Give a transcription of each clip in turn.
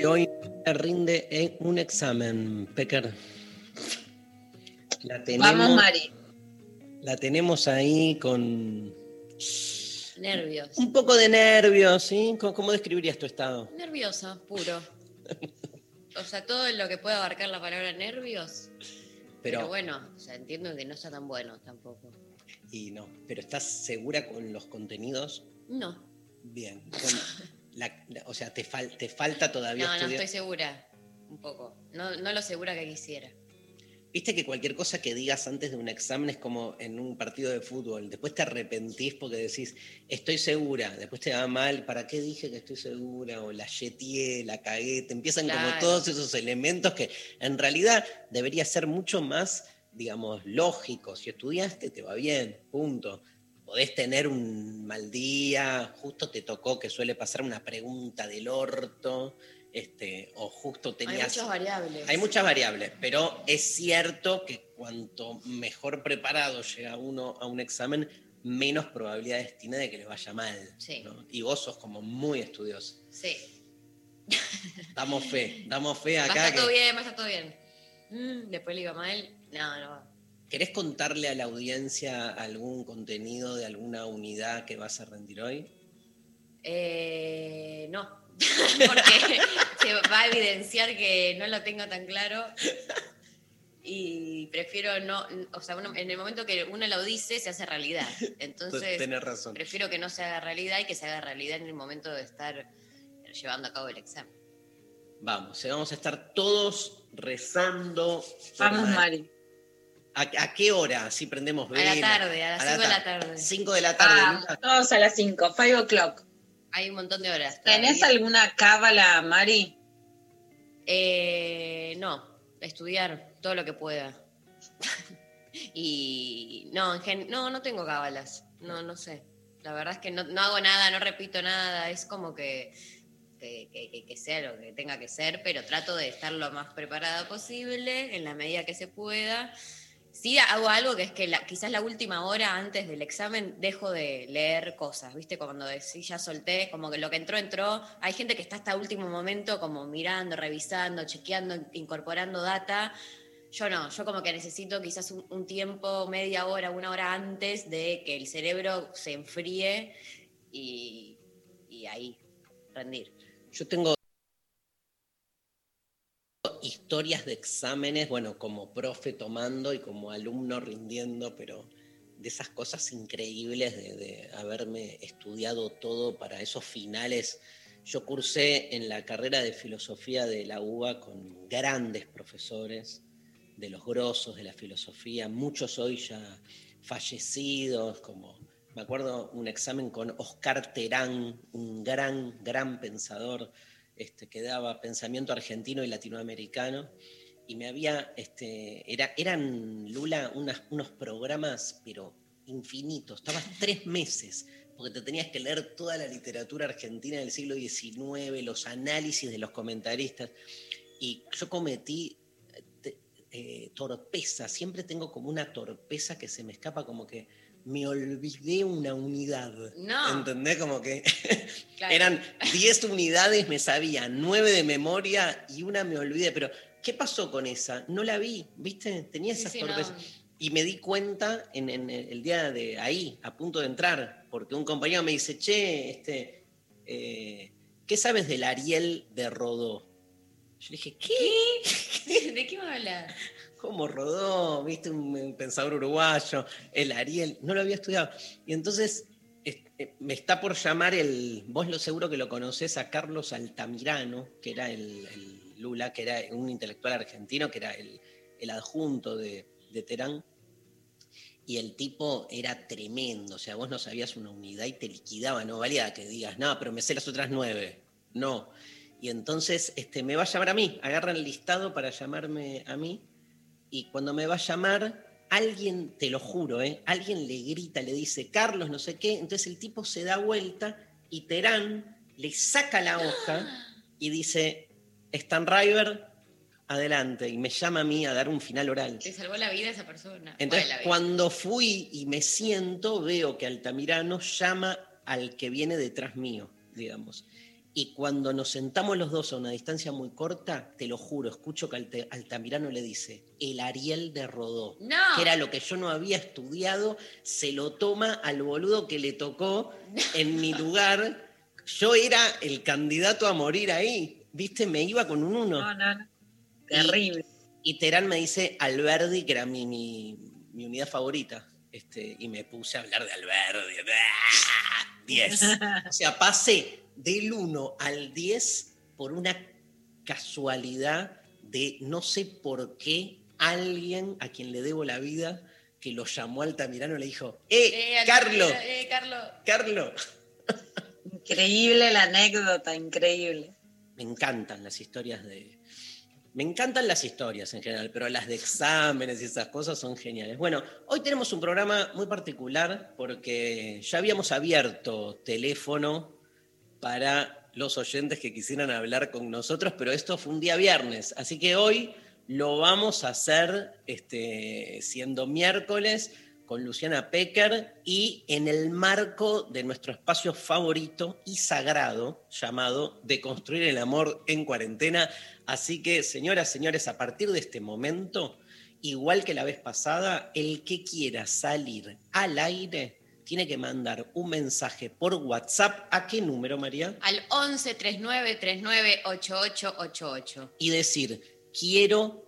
Eh, Hoy rinde en un examen, Pecker. La tenemos, Vamos, Mari. la tenemos ahí con Nervios. un poco de nervios, ¿sí? ¿Cómo, cómo describirías tu estado? Nerviosa, puro. O sea, todo lo que pueda abarcar la palabra nervios. Pero, Pero, bueno, o sea, entiendo que no está tan bueno tampoco. y no, pero ¿estás segura con los contenidos? No, Bien. con la- la- o sea, te, fal- te falta todavía no, no estoy segura. Un poco. No, no lo segura que quisiera. Viste que cualquier cosa que digas antes de un examen es como en un partido de fútbol. Después te arrepentís porque decís, estoy segura. Después te va mal, ¿para qué dije que estoy segura? O la yeteé, la cagué. Te empiezan como todos esos elementos que en realidad debería ser mucho más, digamos, lógico. Si estudiaste, te va bien, punto. Podés tener un mal día, justo te tocó que suele pasar una pregunta del orto, este, o justo Hay tenías... muchas variables. Hay muchas variables, pero es cierto que cuanto mejor preparado llega uno a un examen, menos probabilidades tiene de que le vaya mal. Sí. ¿no? Y vos sos como muy estudioso. Sí. Damos fe, damos fe Va a acá. todo bien, va a estar todo bien. Mm, después le iba mal. No, no. ¿Querés contarle a la audiencia algún contenido de alguna unidad que vas a rendir hoy? Eh, no. Porque se va a evidenciar que no lo tengo tan claro. Y prefiero no, o sea, uno- en el momento que uno lo dice, se hace realidad. Entonces, Tenés razón. prefiero que no se haga realidad y que se haga realidad en el momento de estar llevando a cabo el examen. Vamos, eh, vamos a estar todos rezando. Vamos, Mari. ¿A, a qué hora? Así prendemos A la vela? tarde, a las 5 de la tarde. 5 de la tarde. Ah, todos a las 5, 5 o'clock. Hay un montón de horas. ¿Tenés todavía. alguna cábala, Mari? Eh, no, estudiar todo lo que pueda. y no, en gen- no, no tengo cábalas. No, no sé. La verdad es que no, no hago nada, no repito nada. Es como que- que- que sea lo que tenga que ser, pero trato de estar lo más preparada posible en la medida que se pueda. Sí hago algo que es que la- quizás la última hora antes del examen dejo de leer cosas, ¿viste? Cuando decís ya solté, como que lo que entró, entró. Hay gente que está hasta último momento como mirando, revisando, chequeando, incorporando data. Yo no, yo como que necesito quizás un, un tiempo, media hora, una hora antes de que el cerebro se enfríe y, y ahí rendir. Yo tengo historias de exámenes, bueno, como profe tomando y como alumno rindiendo, pero de esas cosas increíbles de, de haberme estudiado todo para esos finales. Yo cursé en la carrera de filosofía de la UBA con grandes profesores, de los grosos de la filosofía, muchos hoy ya fallecidos, como me acuerdo un examen con Oscar Terán, un gran, gran pensador este, que daba pensamiento argentino y latinoamericano. Y me había, este, era, eran, Lula, unas- unos programas, pero infinitos. Estabas tres meses, porque te tenías que leer toda la literatura argentina del siglo XIX, los análisis de los comentaristas. Y yo cometí eh, eh, torpeza, siempre tengo como una torpeza que se me escapa, como que me olvidé una unidad. No. ¿Entendés? Como que Claro. eran 10 unidades, me sabía, 9 de memoria y una me olvidé. Pero, ¿qué pasó con esa? No la vi, ¿viste? Tenía esas sí, torpezas. Y me di cuenta en, en el día de ahí, a punto de entrar, porque un compañero me dice, che, este, eh, ¿qué sabes del Ariel de Rodó? Yo le dije, ¿qué? ¿De qué me hablas? ¿Cómo rodó? ¿Viste un pensador uruguayo? El Ariel, no lo había estudiado. Y entonces eh, me está por llamar el, vos lo seguro que lo conocés, a Carlos Altamirano, que era el, Lula, que era un intelectual argentino, que era el, adjunto de, de Terán y el tipo era tremendo, o sea, vos no sabías una unidad y te liquidaba, no valía que digas, no, pero me sé las otras nueve, no. Y entonces este, me va a llamar a mí, agarran el listado para llamarme a mí, y cuando me va a llamar, alguien, te lo juro, ¿eh? alguien le grita, le dice, Carlos, no sé qué, entonces el tipo se da vuelta y Terán le saca la hoja y dice, Stan River, adelante, y me llama a mí a dar un final oral. Te salvó la vida esa persona. Entonces, cuando fui y me siento, veo que Altamirano llama al que viene detrás mío, digamos. Y cuando nos sentamos los dos a una distancia muy corta, te lo juro, escucho que Altamirano le dice, el Ariel de Rodó, que era lo que yo no había estudiado, se lo toma al boludo que le tocó en mi lugar. Yo era el candidato a morir ahí, ¿viste? Me iba con un uno. No, no, Terrible. Y, Terán me dice Alberdi, que era mi, mi, unidad favorita. Este, y me puse a hablar de Alberdi. 10. O sea, pasé del 1 al 10 por una casualidad de no sé por qué alguien a quien le debo la vida que lo llamó Altamirano le dijo, ¡eh, eh Carlos! ¡Eh, Carlos! ¡Carlos! Increíble la anécdota, increíble. Me encantan las historias de... Me encantan las historias en general, pero las de exámenes y esas cosas son geniales. Bueno, hoy tenemos un programa muy particular porque ya habíamos abierto teléfono para los oyentes que quisieran hablar con nosotros, pero esto fue un día viernes, así que hoy lo vamos a hacer este, siendo miércoles con Luciana Pecker y en el marco de nuestro espacio favorito y sagrado llamado De construir el amor en cuarentena. Así que, señoras, señores, a partir de este momento, igual que la vez pasada, el que quiera salir al aire tiene que mandar un mensaje por WhatsApp. ¿A qué número, María? Al 11 39 39 8888. Y decir, quiero,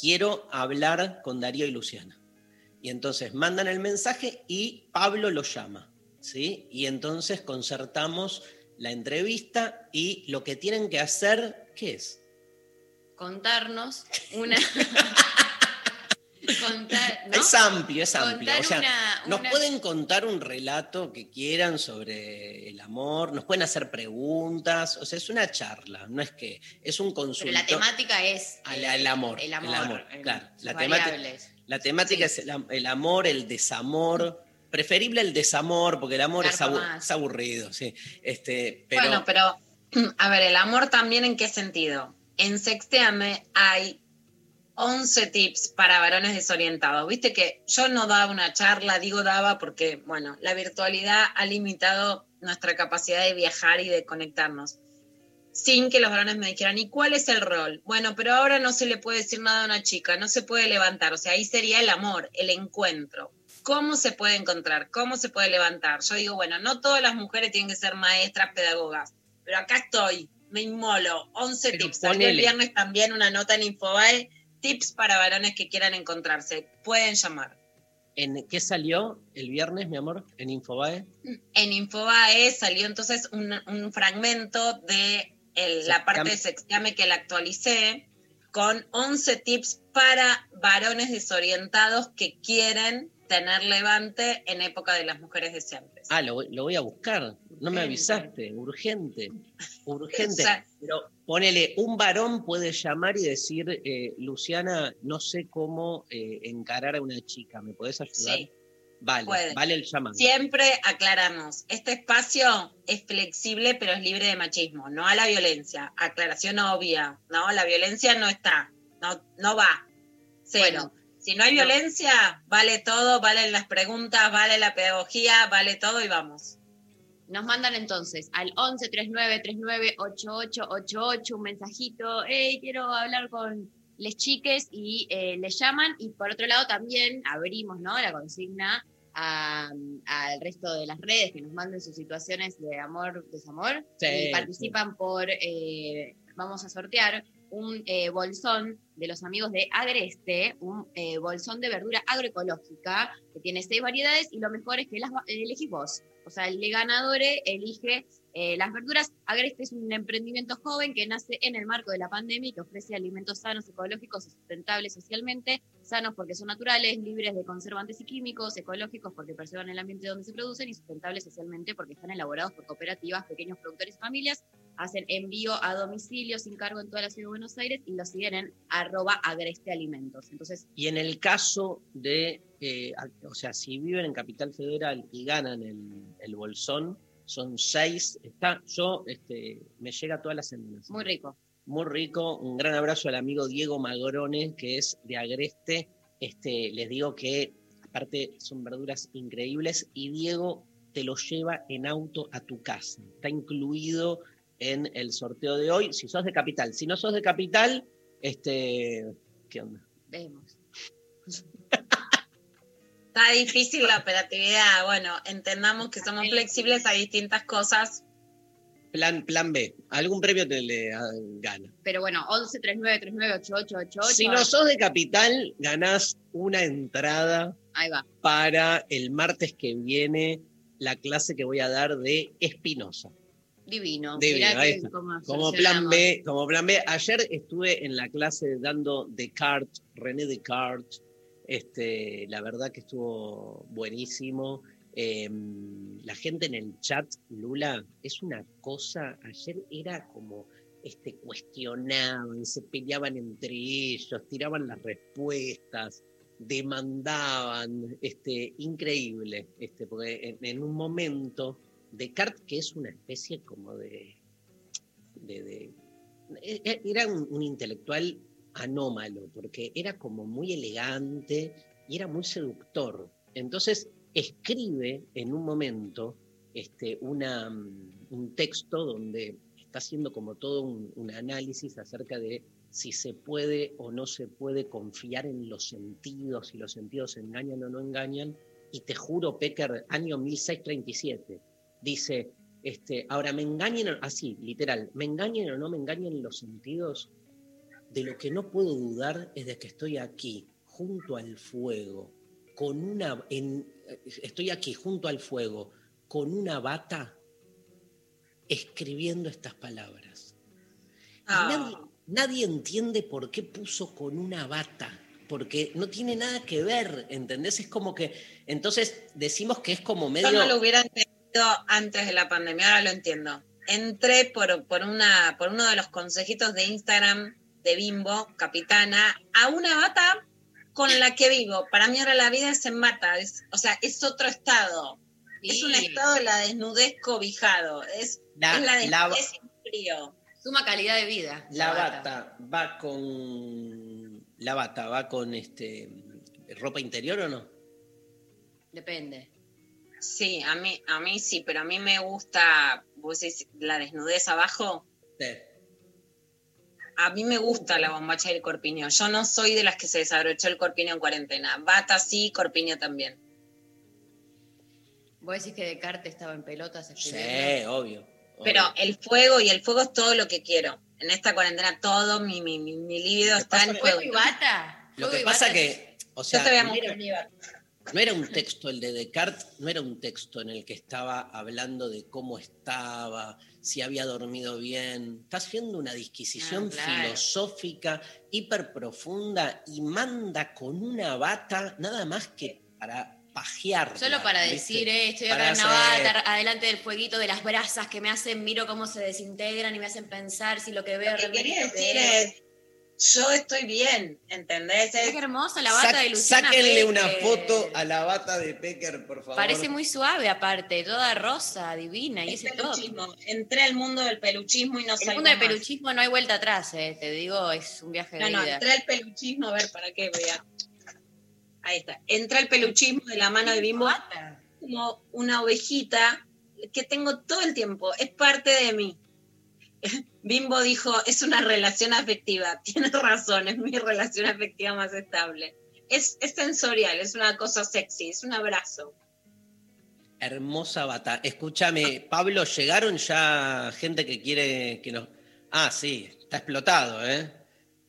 quiero hablar con Darío y Luciana. Y entonces mandan el mensaje y Pablo lo llama. ¿sí? Y entonces concertamos la entrevista y lo que tienen que hacer, ¿qué es? Contarnos una... Es amplio, es amplio. O sea, nos pueden contar un relato que quieran sobre el amor, nos pueden hacer preguntas, o sea, es una charla, no es que es un consultorio. Pero la temática es el, amor. El amor, claro. La temática, la temática, es el, amor, el desamor. Preferible el desamor, porque el amor es, aburrido, sí. Este, pero... Bueno, pero, a ver, el amor también en qué sentido. En Sexteame hay 11 tips para varones desorientados. Viste que yo no daba una charla, digo daba porque, bueno, la virtualidad ha limitado nuestra capacidad de viajar y de conectarnos. Sin que los varones me dijeran, ¿y cuál es el rol? Bueno, pero ahora no se le puede decir nada a una chica, no se puede levantar. O sea, ahí sería el amor, el encuentro. ¿Cómo se puede encontrar? ¿Cómo se puede levantar? Yo digo, bueno, no todas las mujeres tienen que ser maestras, pedagogas, pero acá estoy, me inmolo, 11 tips. el viernes también una nota en Infobae tips para varones que quieran encontrarse. Pueden llamar. ¿En qué salió el viernes, mi amor? ¿En Infobae? En Infobae salió entonces un, fragmento de la parte de Sextiame que la actualicé con 11 tips para varones desorientados que quieren tener levante en época de las mujeres deseantes. Ah, lo, voy a buscar. No me avisaste. Urgente. Urgente. Pero ponele, un varón puede llamar y decir, eh, Luciana, no sé cómo eh, encarar a una chica. ¿Me podés ayudar? Sí. Vale, vale el llamado. Siempre aclaramos, este espacio es flexible pero es libre de machismo, no a la violencia. Aclaración obvia, ¿no? La violencia no está, no, no va. Bueno, si no hay violencia, vale todo, valen las preguntas, vale la pedagogía, vale todo y vamos. Nos mandan entonces al 11 39 39 8888 un mensajito, hey, quiero hablar con les chiques y eh, les llaman y por otro lado también abrimos ¿no? la consigna al resto de las redes que nos manden sus situaciones de amor, desamor y participan por, eh, vamos a sortear un eh, bolsón de los amigos de Agreste, un eh, bolsón de verdura agroecológica que tiene seis variedades y lo mejor es que las elegís vos. O sea, el ganador elige eh, las verduras. Agreste es un emprendimiento joven que nace en el marco de la pandemia y que ofrece alimentos sanos, ecológicos y sustentables socialmente, sanos porque son naturales, libres de conservantes y químicos, ecológicos porque preservan el ambiente donde se producen y sustentables socialmente porque están elaborados por cooperativas, pequeños productores y familias hacen envío a domicilio sin cargo en toda la ciudad de Buenos Aires y lo siguen en arroba agreste alimentos. Entonces, Y en el caso de, eh, o sea, si viven en Capital Federal y ganan el bolsón, son seis. Está, yo este, me llega todas las semanas. muy rico. Muy rico. Un gran abrazo al amigo Diego Magrone, que es de Agreste. Este, les digo que, aparte, son verduras increíbles y Diego te lo lleva en auto a tu casa. Está incluido en el sorteo de hoy. Si sos de Capital, si no sos de Capital, este, ¿qué onda? Vemos. Está difícil la operatividad. Bueno, entendamos que somos flexibles a distintas cosas. Plan, plan B. Algún premio te le ah, gana. Pero bueno, 11 39 39 8888. Si no sos de Capital, ganás una entrada Ahí va. para el martes que viene la clase que voy a dar de Espinosa. Divino. Divino, Mirá ahí que está. Como plan. B, como plan B. Ayer estuve en la clase dando Descartes, René Descartes. Este, la verdad que estuvo buenísimo. Eh, la gente en el chat, Lula, es una cosa. Ayer era como este, cuestionaban, se peleaban entre ellos, tiraban las respuestas, demandaban, este, increíble, este, porque en, un momento Descartes, que es una especie como de. de- e- e- era un intelectual anómalo, porque era como muy elegante y era muy seductor. Entonces escribe en un momento este, una, mm, un texto donde está haciendo como todo un, análisis acerca de si se puede o no se puede confiar en los sentidos, si los sentidos engañan o no engañan. Y te juro, Pecker, año 1637, dice, este, ahora me engañen, así, literal, me engañen o no me engañen los sentidos, de lo que no puedo dudar es de que estoy aquí, junto al fuego, con una, en- estoy aquí junto al fuego, con una bata, escribiendo estas palabras. Ah. nadie, nadie entiende por qué puso con una bata, porque no tiene nada que ver, ¿entendés? Es como que, entonces decimos que es como medio... Yo no lo hubiera entendido antes de la pandemia, ahora lo entiendo. Entré por, por, una, por uno de los consejitos de Instagram de Bimbo, capitana, a una bata con la que vivo. Para mí ahora la vida es en bata, es- o sea, es otro estado. Es un estado de la desnudez cobijado, es, La- es la la- desnudez sin frío. Suma calidad de vida. La bata va con. La bata va con este ropa interior o no? Depende. Sí, a mí, a mí sí, pero a mí me gusta, vos decís, la desnudez abajo. Sí. A mí me gusta la bombacha y el corpiño. Yo no soy de las que se desabrochó el corpiño en cuarentena. Bata sí, corpiño también. Vos decís que Descartes estaba en pelotas Sí, obvio. obvio. Pero el fuego y el fuego es todo lo que quiero. En esta cuarentena todo mi, mi, mi, mi que está en fuego. ¿Fuego y bata? Lo que y pasa bata que, o Yo sea, te voy a no era un texto el de Descartes, no era un texto en el que estaba hablando de cómo estaba, si había dormido bien. Está haciendo una disquisición Ah, claro. filosófica hiper profunda y manda con una bata nada más que para pajear. Solo para decir, eh, estoy acá en una bata, adelante del fueguito de las brasas que me hacen, miro cómo se desintegran y me hacen pensar si lo que veo Lo que realmente quería decir es. Yo estoy bien, ¿entendés? Qué Es- hermosa la bata de Luciana Sáquenle una foto a la bata de Pecker, por favor. Parece muy suave aparte, toda rosa, divina, y es ese todo. peluchismo. Entré al mundo del peluchismo y no En el mundo del más. peluchismo no hay vuelta atrás, eh, te digo, es un viaje de No, no, vida. entré al peluchismo, a ver, ¿para qué voy a...? Ahí está. Entré al peluchismo de la mano de Bimbo como una ovejita que tengo todo el tiempo, es parte de mí. Bimbo dijo, es una relación afectiva. Tienes razón, es mi relación afectiva más estable. Es, es sensorial, es una cosa sexy, es un abrazo. Hermosa bata. Escúchame, ah. Pablo, llegaron ya gente que quiere que nos... Ah, sí, está explotado, ¿eh?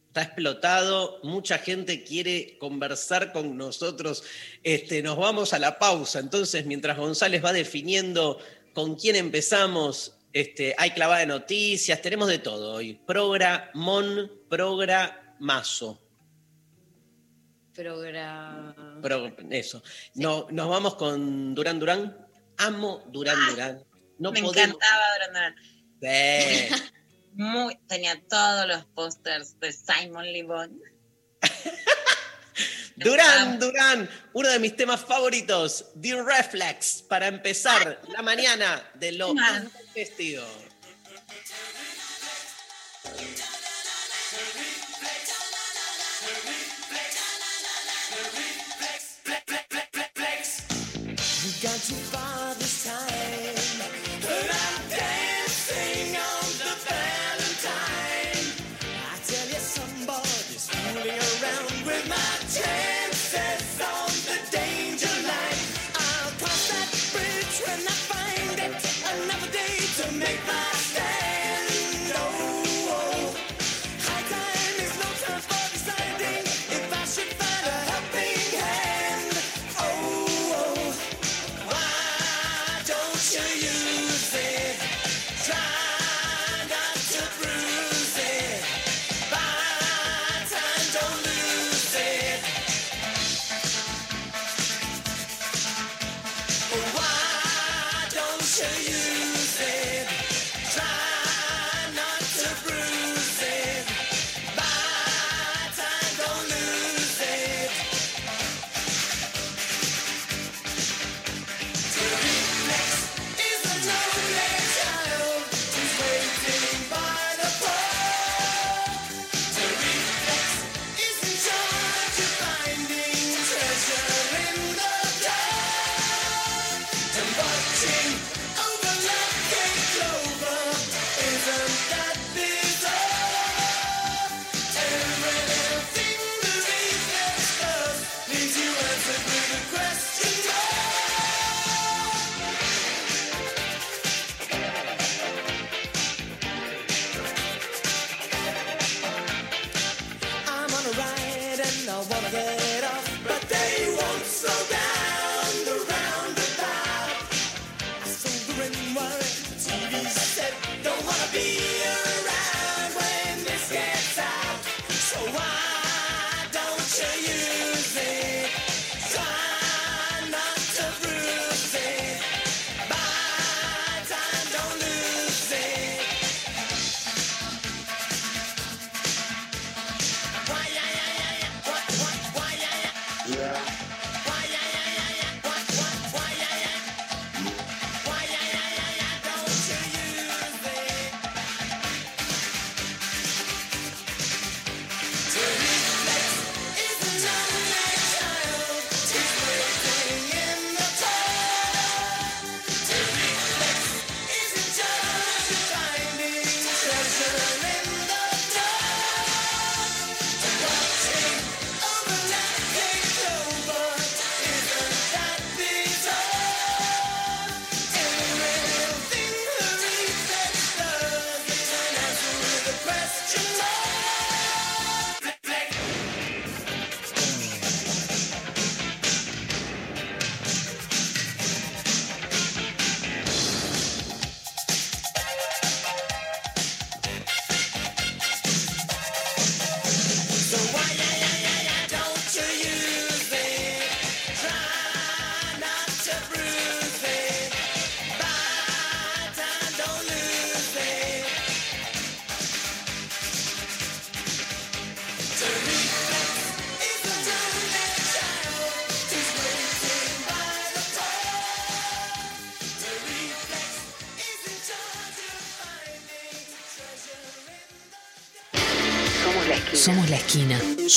Está explotado, mucha gente quiere conversar con nosotros. Este, nos vamos a la pausa, entonces, mientras González va definiendo con quién empezamos este, hay clavada de noticias, tenemos de todo hoy. Programón, programazo. Programa. Pro, eso. No, nos vamos con Durán Durán. Amo Durán ah, Durán. Me encantaba Durán Durán. Tenía todos los pósters de Simon Livon. Durán, Durán, uno de mis temas favoritos, The Reflex, para empezar la mañana de lo vestido.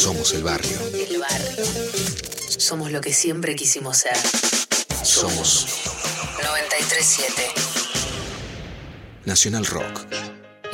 Somos el barrio. El barrio. Somos lo que siempre quisimos ser. Somos 937. Nacional Rock.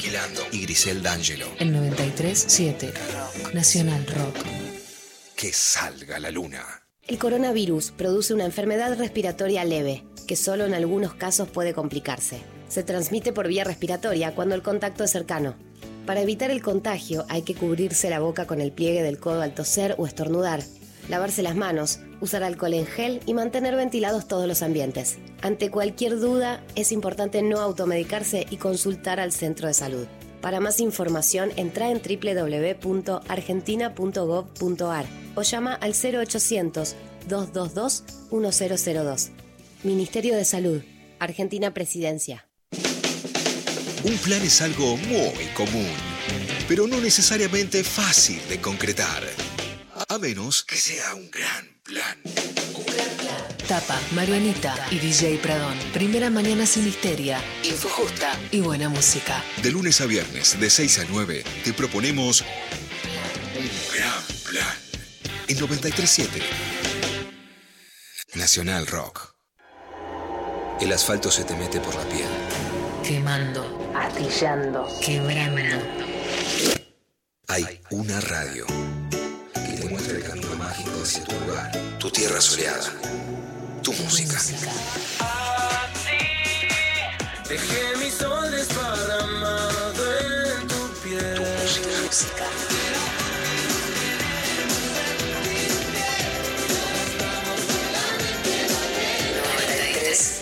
Tranquilando y Grisel D'Angelo. El 93.7 Rock. Nacional Rock. Que salga la luna. El coronavirus produce una enfermedad respiratoria leve, que solo en algunos casos puede complicarse. Se transmite por vía respiratoria cuando el contacto es cercano. Para evitar el contagio hay que cubrirse la boca con el pliegue del codo al toser o estornudar, lavarse las manos, usar alcohol en gel y mantener ventilados todos los ambientes. Ante cualquier duda, es importante no automedicarse y consultar al centro de salud. Para más información, entra en www.argentina.gov.ar o llama al 0800-222-1002. Ministerio de Salud, Argentina Presidencia. Un plan es algo muy común, pero no necesariamente fácil de concretar. A menos que sea un gran plan. Tapa, Marianita y DJ Pradón. Primera mañana sin histeria, info justa y buena música. De lunes a viernes, de 6 a 9, te proponemos un gran plan. En 937 Nacional Rock. El asfalto se te mete por la piel. Quemando, astillando, quebrando. Hay una radio que te muestra el camino mágico hacia tu lugar, tu tierra soleada, tu música. Dejé mis sol desparramado en tu piel.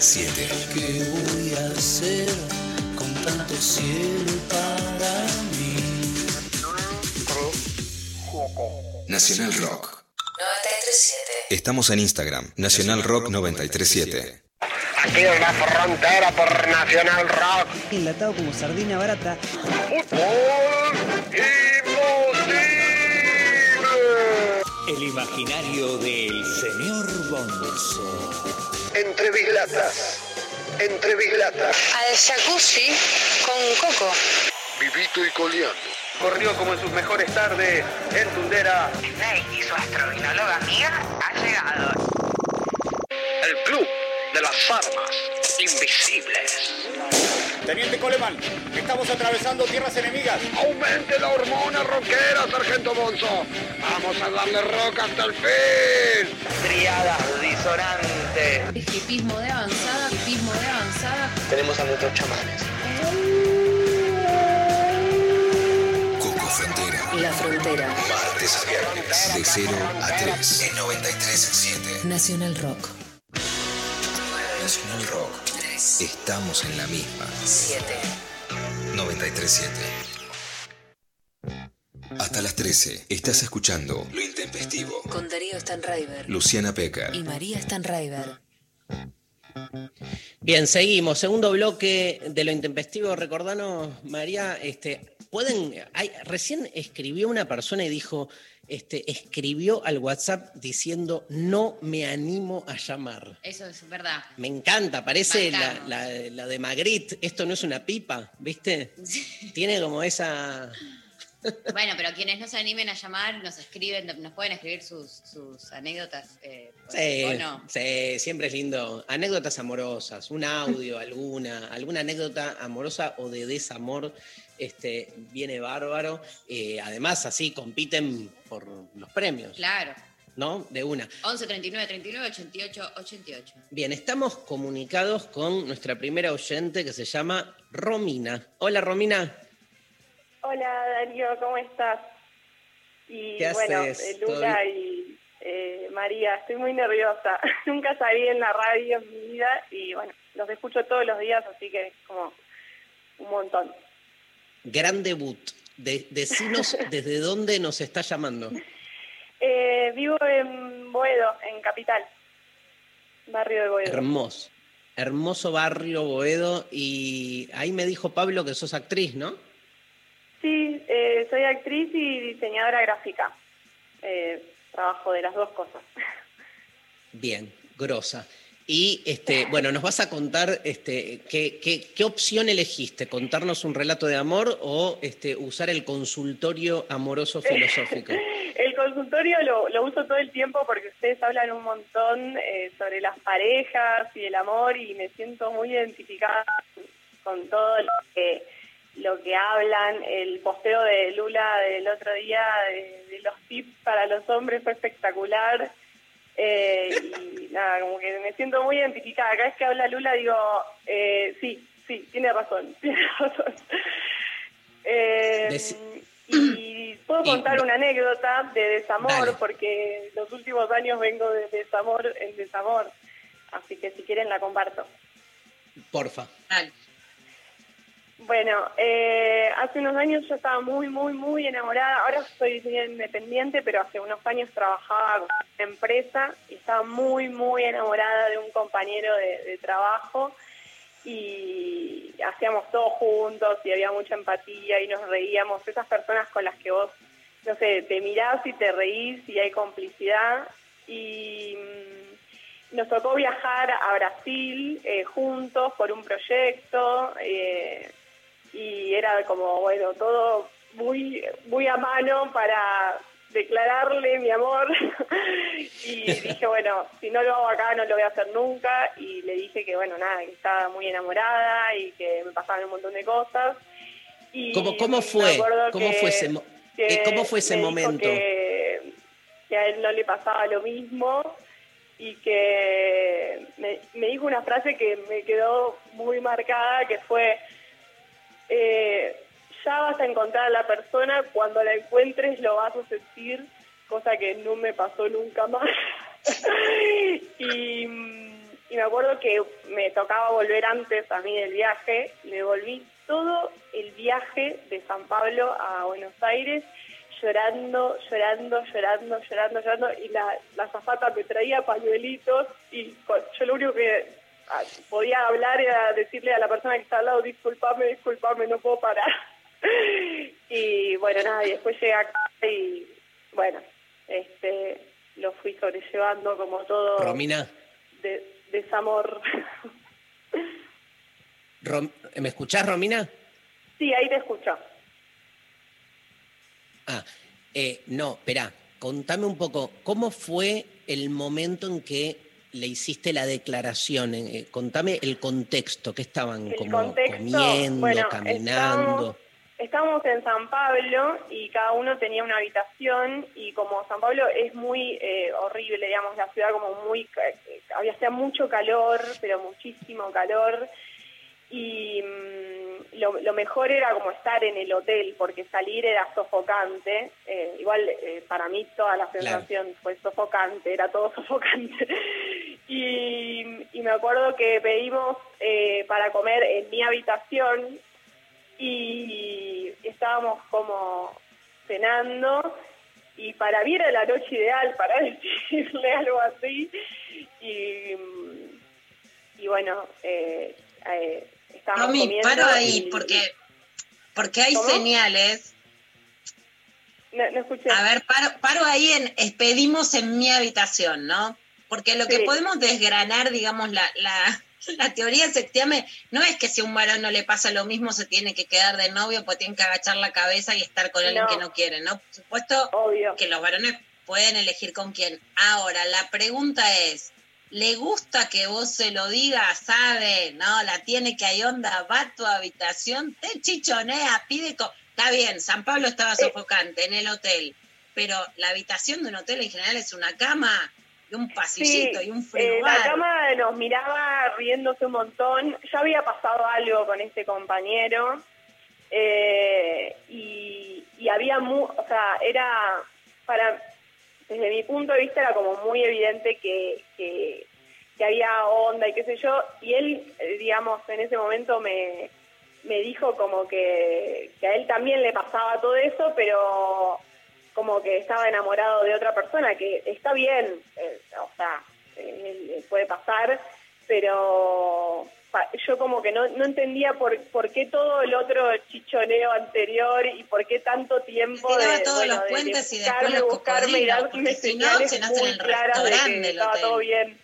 Siete. ¿Qué voy a hacer con tanto cielo para mí? Nacional Rock. 937. Estamos en Instagram, Nacional Rock 937. Aquí en la frontera por Nacional Rock. Enlatado como sardina barata. El imaginario del señor Bonzo. Entre bislatas. Entre bislatas. Al jacuzzi con coco. Vivito y coleando. Corrió como en sus mejores tardes en Tundera. Disney y su astrovinóloga amiga ha llegado. El club de las armas invisibles. Teniente Coleman, estamos atravesando tierras enemigas. Aumente la hormona rockera, Sargento Bonzo. Vamos a darle rock hasta el fin. Triadas disonantes. Hipismo de avanzada, hipismo de avanzada. Tenemos a nuestros chamanes. La Frontera. Martes a viernes, de 0 a 3. En 937. Nacional Rock. Nacional Rock. Estamos en la misma. 7. 937. Hasta las 13 estás escuchando Lo Intempestivo. Con Darío Stanraiver. Luciana Peca. Y María Stanraiver. Bien, seguimos. Segundo bloque de lo intempestivo. Recordanos, María, este, pueden. Hay, recién escribió una persona y dijo, este, escribió al WhatsApp diciendo no me animo a llamar. Eso es verdad. Me encanta, parece la, Bancamos. la- la de Magritte. Esto no es una pipa, ¿viste? Tiene como esa. Bueno, pero quienes no se animen a llamar, nos escriben, nos pueden escribir sus, sus anécdotas. eh, Sí, ¿O no? sí, siempre es lindo. Anécdotas amorosas, un audio, alguna, alguna anécdota amorosa o de desamor, este, viene bárbaro. Eh, además, así compiten por los premios, Claro. ¿no? De una. 11 39 39 88 88. Bien, estamos comunicados con nuestra primera oyente que se llama Romina. Hola, Romina. Hola Darío, ¿cómo estás? Y ¿Qué bueno, haces? eh, ¿Todo Luna y eh, María, estoy muy nerviosa. Nunca salí en la radio en mi vida y bueno, los escucho todos los días, así que es como un montón. Gran debut. De, decinos desde dónde nos está llamando. Eh, vivo en Boedo, en Capital, barrio de Boedo. Hermoso. Hermoso barrio Boedo. Y ahí me dijo Pablo que sos actriz, ¿no? Sí, eh, soy actriz y diseñadora gráfica. Eh, trabajo de las dos cosas. Bien, grosa. Y este, bueno, nos vas a contar este, qué, qué- opción elegiste, contarnos un relato de amor o este, usar el consultorio amoroso filosófico. El consultorio lo, lo uso todo el tiempo porque ustedes hablan un montón eh, sobre las parejas y el amor y me siento muy identificada con todo lo que, lo que hablan. El posteo de Lula del otro día de los tips para los hombres fue espectacular. Eh, y nada, como que me siento muy identificada. Cada vez que habla Lula digo, eh, sí, sí, tiene razón, tiene razón. Eh, y puedo contar una anécdota de desamor, Dale. porque los últimos años vengo de desamor en desamor. Así que si quieren la comparto. Porfa. Bueno, eh, hace unos años yo estaba muy, muy, muy enamorada. Ahora soy independiente, pero hace unos años trabajaba con una empresa y estaba muy, muy enamorada de un compañero de, de trabajo y hacíamos todo juntos y había mucha empatía y nos reíamos. Esas personas con las que vos, no sé, te mirás y te reís y hay complicidad. Y mm, nos tocó viajar a Brasil eh, juntos por un proyecto. eh, y era como, bueno, todo muy, muy a mano para declararle mi amor y dije, bueno, si no lo hago acá no lo voy a hacer nunca y le dije que, bueno, nada, que estaba muy enamorada y que me pasaban un montón de cosas. Y ¿Cómo, cómo fue? acuerdo ¿Cómo que- fue ese, que eh, ¿cómo fue ese momento? Que, que a él no le pasaba lo mismo y que me, me dijo una frase que me quedó muy marcada, que fue, eh, ya vas a encontrar a la persona, cuando la encuentres lo vas a sentir, cosa que no me pasó nunca más. y, me acuerdo que me tocaba volver antes a mí del viaje, me volví todo el viaje de San Pablo a Buenos Aires llorando, llorando, llorando, llorando, llorando, y la, la zafata me traía pañuelitos y yo lo único que podía hablar era decirle a la persona que está al lado, disculpame, disculpame, no puedo parar. y bueno, nada, y después llegué acá y bueno, este lo fui sobrellevando como todo Romina, de, desamor. Rom- ¿me escuchás, Romina? sí, ahí te escucho. Ah, eh, no, espera, contame un poco, ¿cómo fue el momento en que le hiciste la declaración? Eh, contame el contexto, que estaban El como contexto, comiendo, bueno, caminando. Estábamos en San Pablo y cada uno tenía una habitación y como San Pablo es muy eh, horrible, digamos, la ciudad como muy, eh, había mucho calor, pero muchísimo calor y mm, lo, lo mejor era como estar en el hotel porque salir era sofocante, eh, igual eh, para mí toda la sensación fue sofocante, era todo sofocante. Y, y me acuerdo que pedimos eh, para comer en mi habitación y estábamos como cenando y para mí era la noche ideal para decirle algo así. Y, y bueno eh, eh, estábamos Romy, comiendo paro ahí, y- porque, porque hay ¿Cómo? señales. no, no escuché A ver, paro, paro ahí en expedimos en mi habitación, ¿no? Porque lo que podemos desgranar, digamos, la, la, la teoría sextiame no es que si a un varón no le pasa lo mismo se tiene que quedar de novio, pues tiene que agachar la cabeza y estar con alguien No. que no quiere, ¿no? Por supuesto que los varones pueden elegir con quién. Ahora, la pregunta es, ¿le gusta que vos se lo digas? ¿Sabe? ¿No? ¿La tiene que hay onda? ¿Va a tu habitación? ¿Te chichonea? ¿Pide...? Está bien, San Pablo estaba sofocante en el hotel, pero la habitación de un hotel en general es una cama y un pasillito y un eh, frigobar. la cama nos miraba riéndose un montón. Ya había pasado algo con este compañero eh, y, y había, mu o sea, era para, desde mi punto de vista era como muy evidente que, que, había onda y qué sé yo. Y él, eh, digamos, en ese momento me, me dijo como que, a él también le pasaba todo eso, pero como que estaba enamorado de otra persona, que está bien, eh, o sea, eh, puede pasar, pero yo como que no, no entendía por, por qué todo el otro chichoneo anterior y por qué tanto tiempo de, todos bueno, los de- de puentes y después buscarme, los buscarme y darme si no, señales en muy el claras de que del estaba hotel. todo bien.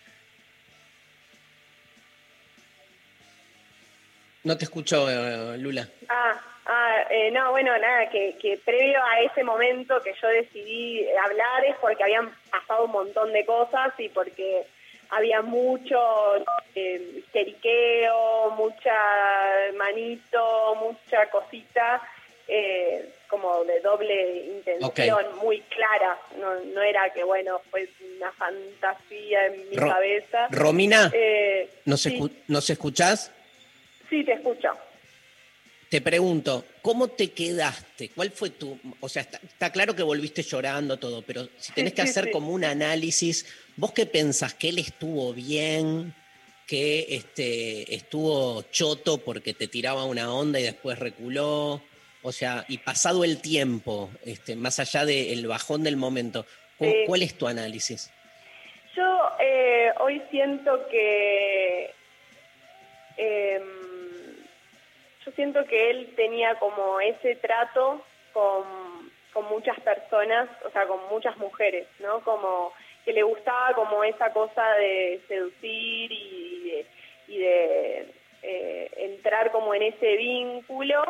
No te escucho, eh, Lula. Ah, ah eh, no, bueno, nada, que, que previo a ese momento que yo decidí hablar es porque habían pasado un montón de cosas y porque había mucho eh, mucha manito, mucha cosita, eh, como de doble intención, muy clara. No, no era que, bueno, fue una fantasía en mi Ro- cabeza. Romina, Eh, ¿nos, sí, escu- ¿nos escuchás? sí, te escucho. Te pregunto, ¿cómo te quedaste? ¿Cuál fue tu...? O sea, está, está claro que volviste llorando todo, pero si tenés que sí, hacer sí. como un análisis, ¿vos qué pensás? ¿Que él estuvo bien? ¿Que este, estuvo choto porque te tiraba una onda y después reculó? O sea, y pasado el tiempo, este, más allá del bajón del momento, ¿cu- Sí. ¿cuál es tu análisis? Yo eh, hoy siento que em, yo siento que él tenía como ese trato con, con muchas personas, o sea, con muchas mujeres, ¿no? Como que le gustaba como esa cosa de seducir y de, y de eh, entrar como en ese vínculo.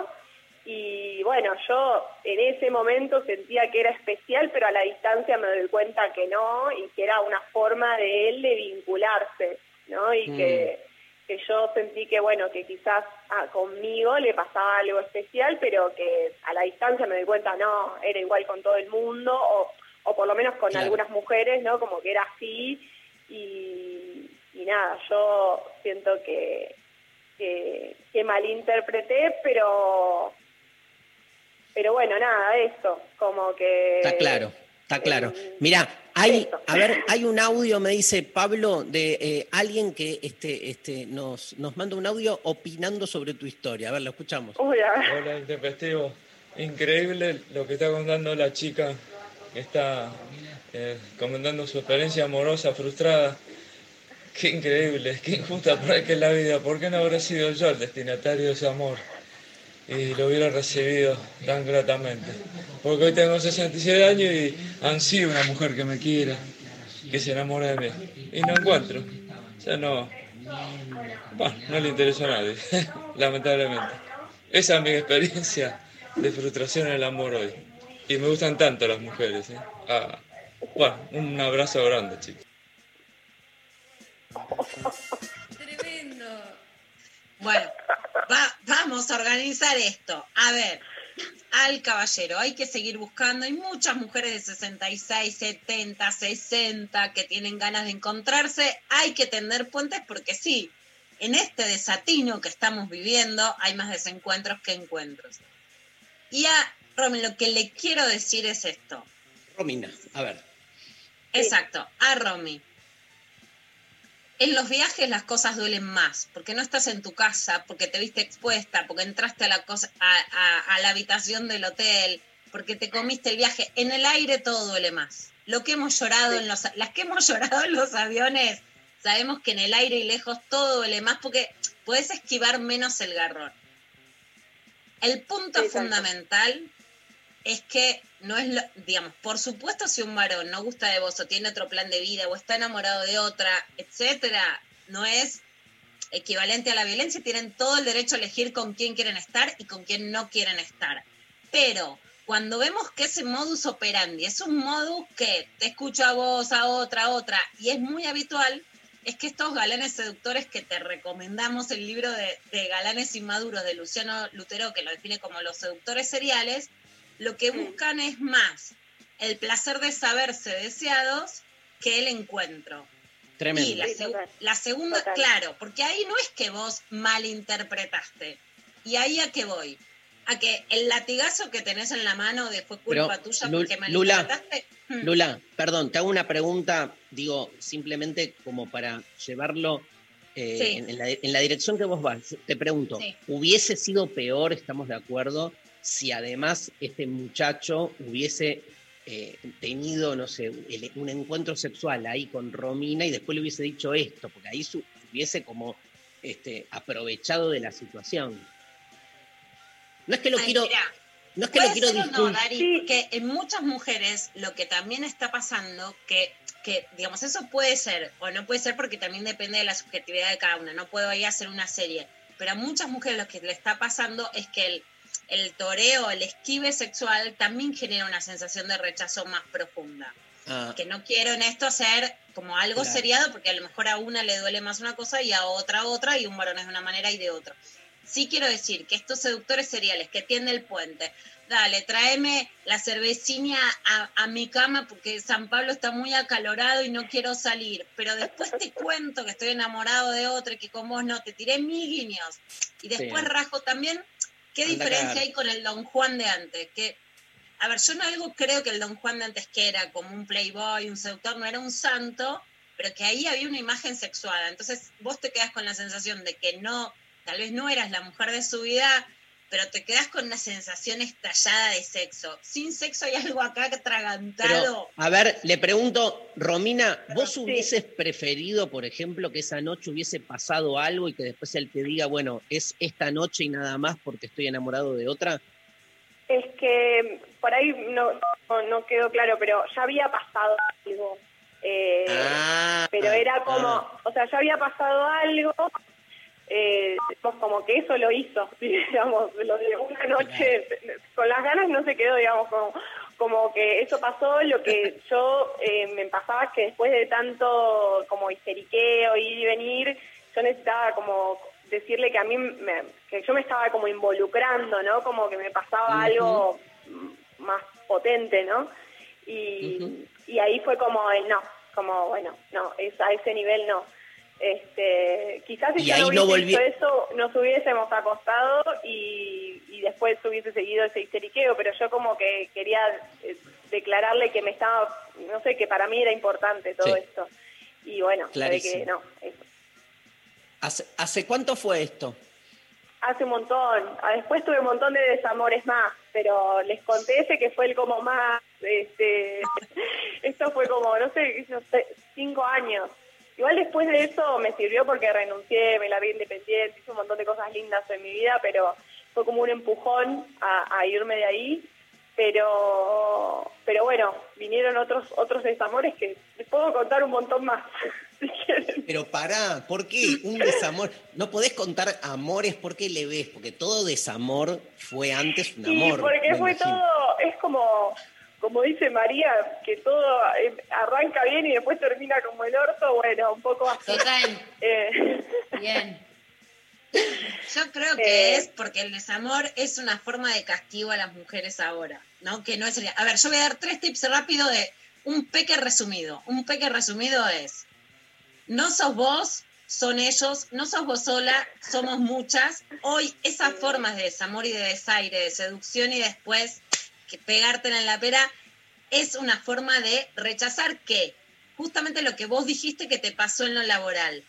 Y bueno, yo en ese momento sentía que era especial, pero a la distancia me doy cuenta que no y que era una forma de él de vincularse, ¿no? Y Mm. que, que yo sentí que, bueno, que quizás ah, conmigo le pasaba algo especial, pero que a la distancia me doy cuenta, no, era igual con todo el mundo, o, o por lo menos con Claro. algunas mujeres, ¿no? Como que era así. Y, y nada, yo siento que, que, que malinterpreté, pero pero bueno, nada, eso, como que... Está claro, está claro. Mira, hay, a ver, hay un audio, me dice Pablo, de eh, alguien que este, este, nos, nos manda un audio opinando sobre tu historia. A ver, lo escuchamos. Hola, Intempestivo. Increíble lo que está contando la chica está eh, comentando su experiencia amorosa frustrada. Qué increíble, qué injusta por ahí que es la vida. ¿Por qué no habrá sido yo el destinatario de ese amor? Y lo hubiera recibido tan gratamente. Porque hoy tengo 67 años y ansío una mujer que me quiera, que se enamore de mí. Y no encuentro. O sea, no. Bueno, no le interesó a nadie, lamentablemente. Esa es mi experiencia de frustración en el amor hoy. Y me gustan tanto las mujeres. ¿eh? Ah, bueno, un abrazo grande, chicos. Tremendo. Bueno, va- vamos a organizar esto. A ver, al caballero, hay que seguir buscando. Hay muchas mujeres de 66, 70, 60 que tienen ganas de encontrarse. Hay que tender puentes porque sí, en este desatino que estamos viviendo hay más desencuentros que encuentros. Y a Romy, lo que le quiero decir es esto. Romina, a ver. Exacto, a Romy. En los viajes las cosas duelen más, porque no estás en tu casa, porque te viste expuesta, porque entraste a la, cosa, a, a- a la habitación del hotel, porque te comiste el viaje. En el aire todo duele más. Lo que hemos llorado en los, las que hemos llorado en los aviones, sabemos que en el aire y lejos todo duele más porque puedes esquivar menos el garrón. El punto fundamental es que no es lo, digamos, por supuesto si un varón no gusta de vos o tiene otro plan de vida o está enamorado de otra, etcétera, no es equivalente a la violencia, tienen todo el derecho a elegir con quién quieren estar y con quién no quieren estar. Pero cuando vemos que ese modus operandi es un modus que te escucho a vos, a otra, a otra, y es muy habitual, es que estos galanes seductores que te recomendamos el libro de, de Galanes Inmaduros de Luciano Lutero, que lo define como los seductores seriales, lo que buscan es más el placer de saberse deseados que el encuentro. Tremendo. Y la, seg- la segunda, claro, porque ahí no es que vos malinterpretaste. Y ahí a qué voy. A que el latigazo que tenés en la mano de fue culpa Pero, tuya porque Lula, malinterpretaste. Mm. Lula, perdón, te hago una pregunta, digo, simplemente como para llevarlo eh, Sí. en, en la, en la dirección que vos vas. Te pregunto, Sí. ¿hubiese sido peor, estamos de acuerdo, si además este muchacho hubiese eh, tenido, no sé, el- un encuentro sexual ahí con Romina y después le hubiese dicho esto? Porque ahí su- hubiese como este, aprovechado de la situación. No es que lo Ay, quiero, no es que lo quiero no. Dari, porque en muchas mujeres lo que también está pasando, que, que, digamos, eso puede ser o no puede ser porque también depende de la subjetividad de cada una, no puedo ahí hacer una serie, pero a muchas mujeres lo que le está pasando es que el, el toreo, el esquive sexual también genera una sensación de rechazo más profunda. Ah, Que no quiero en esto hacer como algo Claro. seriado, porque a lo mejor a una le duele más una cosa y a otra otra, y un varón es de una manera y de otra. Sí quiero decir que estos seductores seriales que tienden el puente, dale, tráeme la cervecina a, a mi cama porque San Pablo está muy acalorado y no quiero salir, pero después te cuento que estoy enamorado de otro y que con vos no, te tiré mil guiños. Y después Sí. rajo también, ¿qué diferencia hay con el Don Juan de antes? Que a ver, yo no algo creo que el Don Juan de antes que era como un playboy, un seductor, no era un santo, pero que ahí había una imagen sexuada. Entonces vos te quedas con la sensación de que no, tal vez no eras la mujer de su vida, pero te quedas con una sensación estallada de sexo. Sin sexo hay algo acá atragantado. Pero, a ver, le pregunto, Romina, ¿vos hubieses preferido, por ejemplo, que esa noche hubiese pasado algo y que después él te diga, bueno, es esta noche y nada más porque estoy enamorado de otra? Es que por ahí no, no, no quedó claro, pero ya había pasado algo. Eh, Ah, pero era como, ah. o sea, ya había pasado algo, eh, como que eso lo hizo, digamos, lo de una noche, con las ganas no se quedó, digamos, como, como que eso pasó, lo que yo eh, me pasaba es que después de tanto como histeriqueo, ir y venir, yo necesitaba como decirle que a mí, me- que yo me estaba como involucrando, ¿no? Como que me pasaba algo más potente, ¿no? Y, y ahí fue como el no, como bueno, no, es, a ese nivel no. Este, quizás si Y yo ahí no volví- eso, nos hubiésemos acostado y, y después hubiese seguido ese histeriqueo, pero yo como que quería eh, declararle que me estaba, no sé, que para mí era importante todo Sí. esto. Y bueno, que no, eso. ¿Hace, hace cuánto fue esto? Hace un montón. Ah, Después tuve un montón de desamores más, pero les conté ese que fue el como más, este, esto fue como, no sé, cinco años. Igual después de eso me sirvió porque renuncié, me la vi independiente, hice un montón de cosas lindas en mi vida, pero fue como un empujón a, a irme de ahí. Pero, pero bueno, vinieron otros otros desamores que les puedo contar un montón más. si quieren. Pero pará, ¿por qué un desamor? No podés contar amores porque le ves, porque todo desamor fue antes un Sí, amor. porque me fue imagino. todo, es como, como dice María, que todo eh, arranca bien y después termina como el orto, bueno, un poco así. Total. Eh, Bien. Yo creo que Eh. es porque el desamor es una forma de castigo a las mujeres ahora, ¿no? Que no es... A ver, yo voy a dar tres tips rápido de un peque resumido. Un peque resumido es, no sos vos, son ellos, no sos vos sola, somos muchas. Hoy esas formas de desamor y de desaire, de seducción y después que pegártela en la pera, es una forma de rechazar que justamente lo que vos dijiste que te pasó en lo laboral,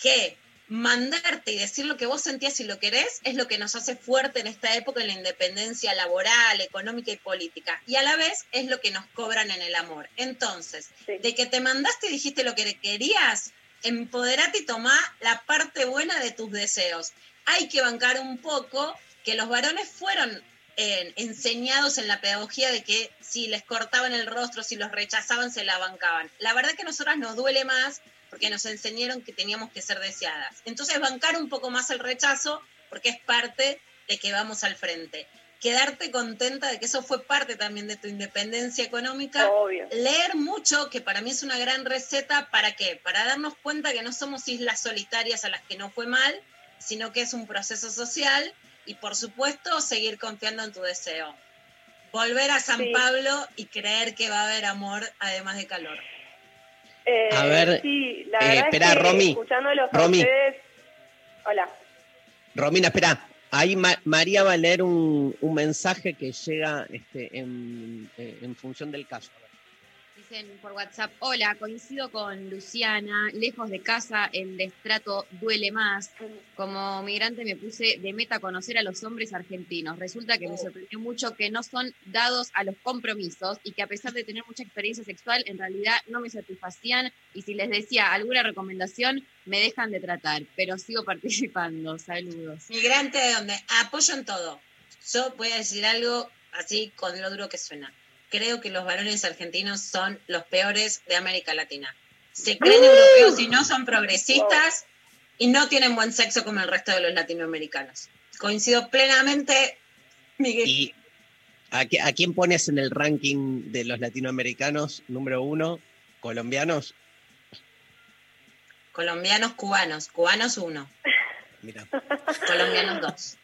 que mandarte y decir lo que vos sentías y lo querés es lo que nos hace fuerte en esta época en la independencia laboral, económica y política. Y a la vez es lo que nos cobran en el amor. Entonces, de que te mandaste y dijiste lo que querías, empoderate y tomá la parte buena de tus deseos. Hay que bancar un poco que los varones fueron eh, enseñados en la pedagogía de que si les cortaban el rostro, si los rechazaban, se la bancaban. La verdad que a nosotras nos duele más porque nos enseñaron que teníamos que ser deseadas. Entonces, bancar un poco más el rechazo porque es parte de que vamos al frente. Quedarte contenta de que eso fue parte también de tu independencia económica. Leer mucho, que para mí es una gran receta, ¿para qué? Para darnos cuenta que no somos islas solitarias a las que no fue mal, sino que es un proceso social y por supuesto seguir confiando en tu deseo. Volver a San Sí. Pablo y creer que va a haber amor además de calor. eh, A ver, sí, la eh, verdad espera, es que Romy, Romy. ustedes... Hola. Romina, espera. Ahí Ma- María va a leer un, un mensaje que llega este, en, eh, en función del caso. Por WhatsApp, hola, coincido con Luciana, lejos de casa el destrato duele más. Como migrante me puse de meta conocer a los hombres argentinos. Resulta que me sorprendió mucho que no son dados a los compromisos y que a pesar de tener mucha experiencia sexual, en realidad no me satisfacían y si les decía alguna recomendación, me dejan de tratar, pero sigo participando. Saludos. Migrante de donde apoyo en todo. Yo voy a decir algo así con lo duro que suena. Creo que los varones argentinos son los peores de América Latina. Se creen europeos y no son progresistas y no tienen buen sexo como el resto de los latinoamericanos. Coincido plenamente, Miguel. ¿Y a, qui- a quién pones en el ranking de los latinoamericanos? Número uno, colombianos. Colombianos, cubanos. Cubanos uno. Mira. Colombianos dos.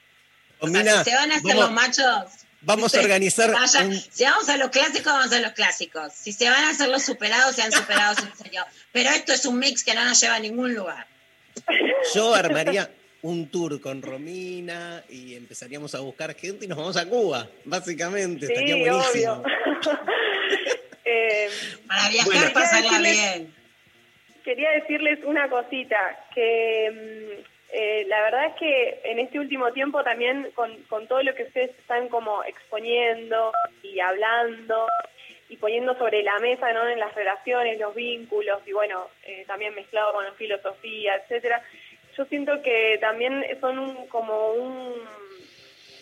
O sea, si se van a hacer los machos. Vamos a organizar Vaya, un- Si vamos a los clásicos, vamos a los clásicos. Si se van a hacer los superados, sean superados en serio. Pero esto es un mix que no nos lleva a ningún lugar. Yo armaría un tour con Romina y empezaríamos a buscar gente y nos vamos a Cuba, básicamente. Estaría Sí, buenísimo. obvio. Eh, Para viajar, Bueno. pasarla Quería decirles- bien. Quería decirles una cosita, que mm, eh, la verdad es que en este último tiempo también con, todo lo que ustedes están como exponiendo y hablando y poniendo sobre la mesa ¿no? en las relaciones, los vínculos y bueno, eh, también mezclado con la filosofía, etcétera, yo siento que también son un, como un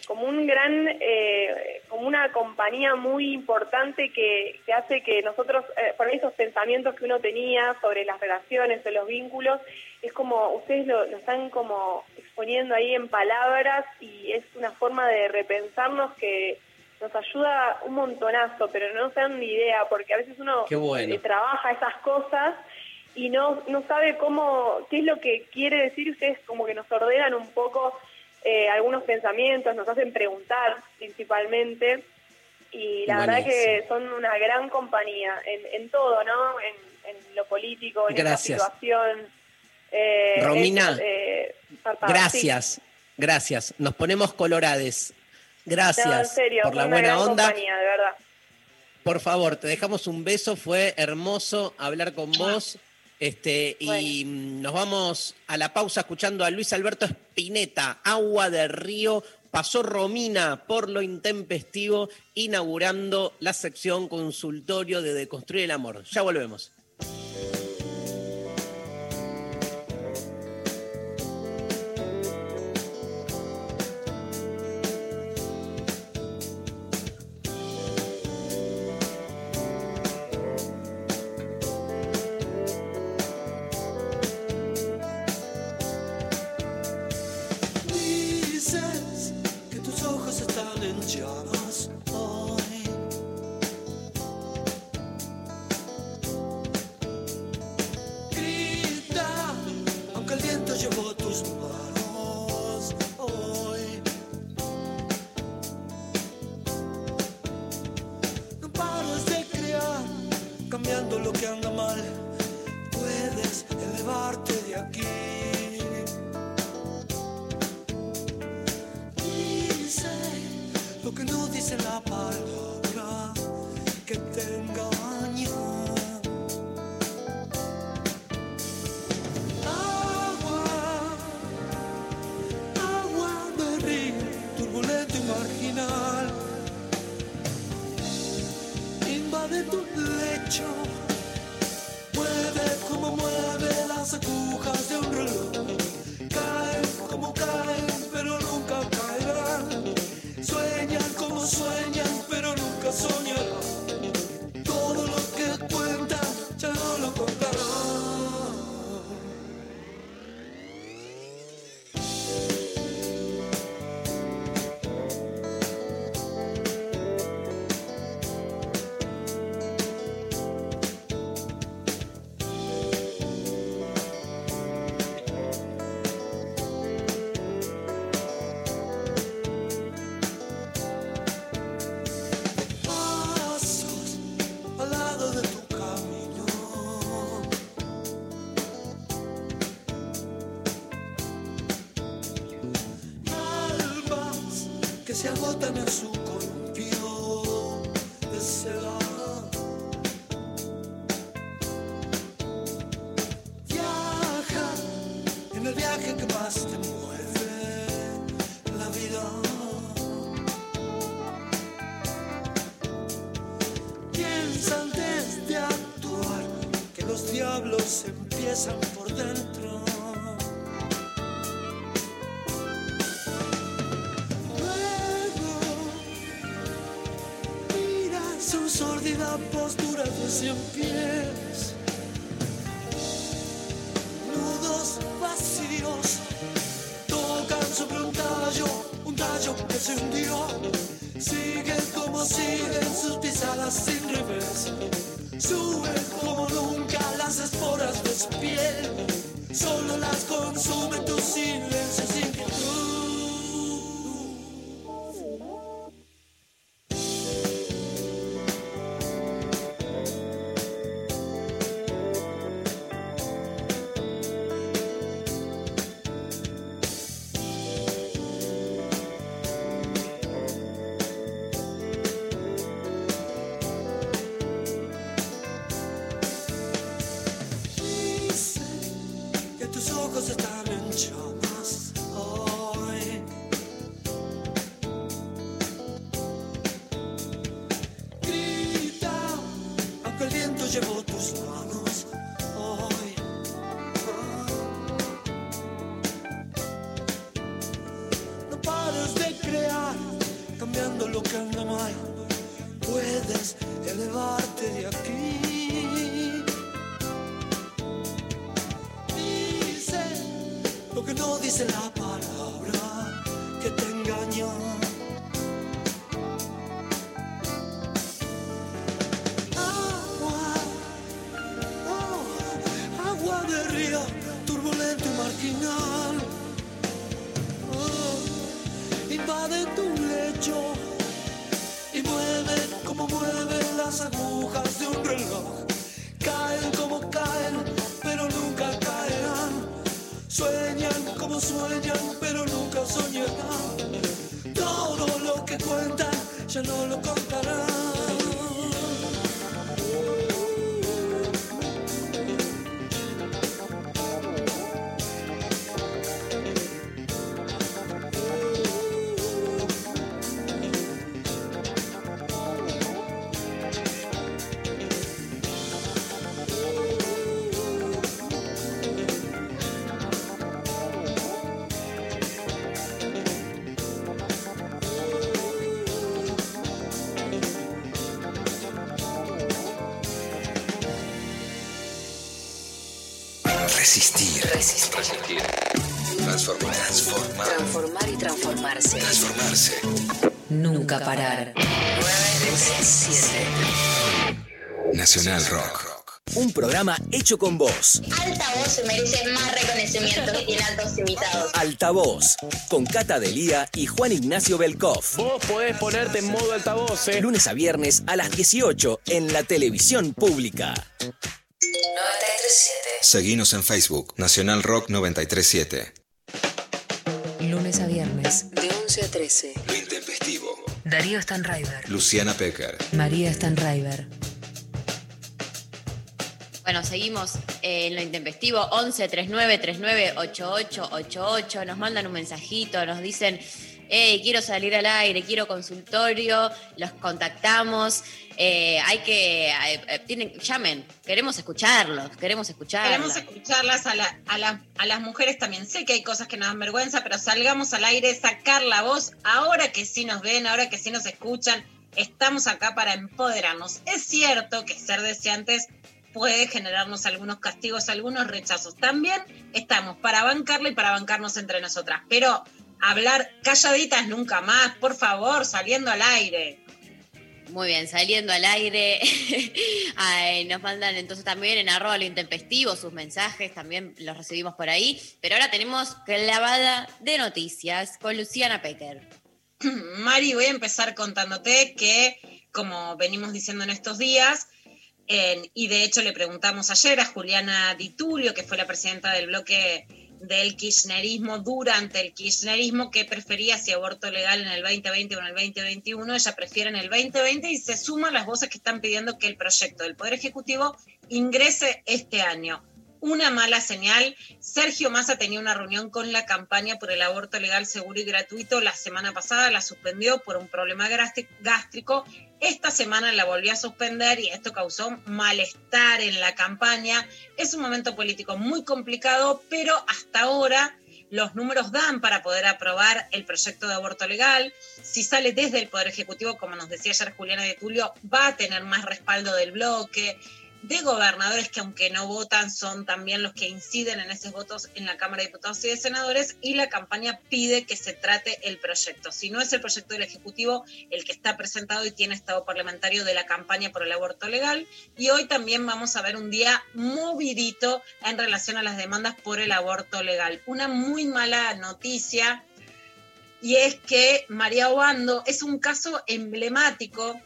como un gran, eh, como una compañía muy importante que, que hace que nosotros, eh, por esos pensamientos que uno tenía sobre las relaciones, de los vínculos, es como, ustedes lo, lo están como exponiendo ahí en palabras y es una forma de repensarnos que nos ayuda un montonazo, pero no se dan ni idea, porque a veces uno bueno. eh, trabaja esas cosas y no, no sabe cómo, qué es lo que quiere decir, ustedes como que nos ordenan un poco eh, algunos pensamientos, nos hacen preguntar principalmente, y la verdad que son una gran compañía en, en todo, ¿no? En, en lo político, en esta situación. Eh, Romina, es, eh, Gracias, gracias. Nos ponemos colorades. Gracias No, en serio, por la buena onda. compañía, de verdad. Por favor, te dejamos un beso, fue hermoso hablar con vos. Este, y nos vamos a la pausa escuchando a Luis Alberto Spinetta, Agua de Río. Pasó Romina por lo intempestivo, inaugurando la sección consultorio de Deconstruir el Amor. Ya volvemos. Nacional Rock. Un programa hecho con vos. Altavoz se merece más reconocimiento que tiene altos invitados. Altavoz. Con Cata Delía y Juan Ignacio Belkov. Vos podés ponerte en modo altavoz, ¿eh? Lunes a viernes a las 18 en la televisión pública. 937. Seguinos en Facebook. Nacional Rock 937. Lunes a viernes, de 11 a 13. Lo intempestivo. Darío Stanraiver. Luciana Pecker. María Stanraiver. Bueno, seguimos eh, en lo intempestivo 11 39 39 88 88. Nos mandan un mensajito, nos dicen, hey, quiero salir al aire, quiero consultorio, los contactamos. eh, hay que, eh, eh, tienen, llamen, queremos escucharlos, queremos escucharlos. Queremos escucharlas a, la- a la- a las mujeres también. Sé que hay cosas que nos dan vergüenza, pero salgamos al aire, sacar la voz. Ahora que sí nos ven, ahora que sí nos escuchan, estamos acá para empoderarnos. Es cierto que ser deseantes puede generarnos algunos castigos, algunos rechazos. También estamos para bancarla y para bancarnos entre nosotras. Pero hablar calladitas nunca más, por favor, saliendo al aire. Muy bien, saliendo al aire. Ay, nos mandan entonces también en arroba lo intempestivo sus mensajes, también los recibimos por ahí. Pero ahora tenemos clavada de noticias con Luciana Pecker. Mari, voy a empezar contándote que, como venimos diciendo en estos días, y de hecho le preguntamos ayer a Juliana Di Tulio, que fue la presidenta del bloque del kirchnerismo durante el kirchnerismo, que prefería si aborto legal en el 2020 o en el 2021. Ella prefiere en el 2020 y se suman las voces que están pidiendo que el proyecto del Poder Ejecutivo ingrese este año. Una mala señal. Sergio Massa tenía una reunión con la campaña por el aborto legal, seguro y gratuito la semana pasada, la suspendió por un problema gástrico. Esta semana la volvió a suspender y esto causó malestar en la campaña. Es un momento político muy complicado, pero hasta ahora los números dan para poder aprobar el proyecto de aborto legal. Si sale desde el Poder Ejecutivo, como nos decía ayer Juliana de Tulio, va a tener más respaldo del bloque, de gobernadores que aunque no votan son también los que inciden en esos votos en la Cámara de Diputados y de Senadores y la campaña pide que se trate el proyecto. Si no es el proyecto del Ejecutivo el que está presentado y tiene estado parlamentario de la campaña por el aborto legal y hoy también vamos a ver un día movidito en relación a las demandas por el aborto legal. Una muy mala noticia y es que María Obando es un caso emblemático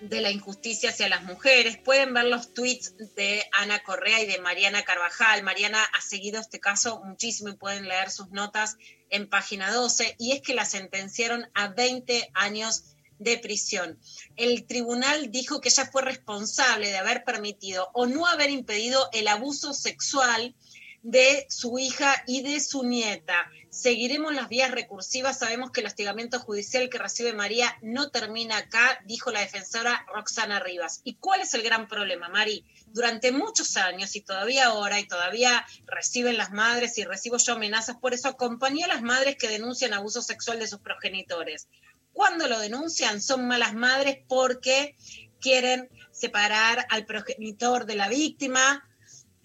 de la injusticia hacia las mujeres. Pueden ver los tweets de Ana Correa y de Mariana Carvajal. Mariana ha seguido este caso muchísimo y pueden leer sus notas en página 12. Y es que la sentenciaron a 20 años de prisión. El tribunal dijo que ella fue responsable de haber permitido o no haber impedido el abuso sexual de su hija y de su nieta. Seguiremos las vías recursivas. Sabemos que el hostigamiento judicial que recibe María no termina acá, dijo la defensora Roxana Rivas. ¿Y cuál es el gran problema, Mari? Durante muchos años y todavía ahora, y todavía reciben las madres y recibo yo amenazas, por eso acompañé a las madres que denuncian abuso sexual de sus progenitores. Cuando lo denuncian son malas madres porque quieren separar al progenitor de la víctima,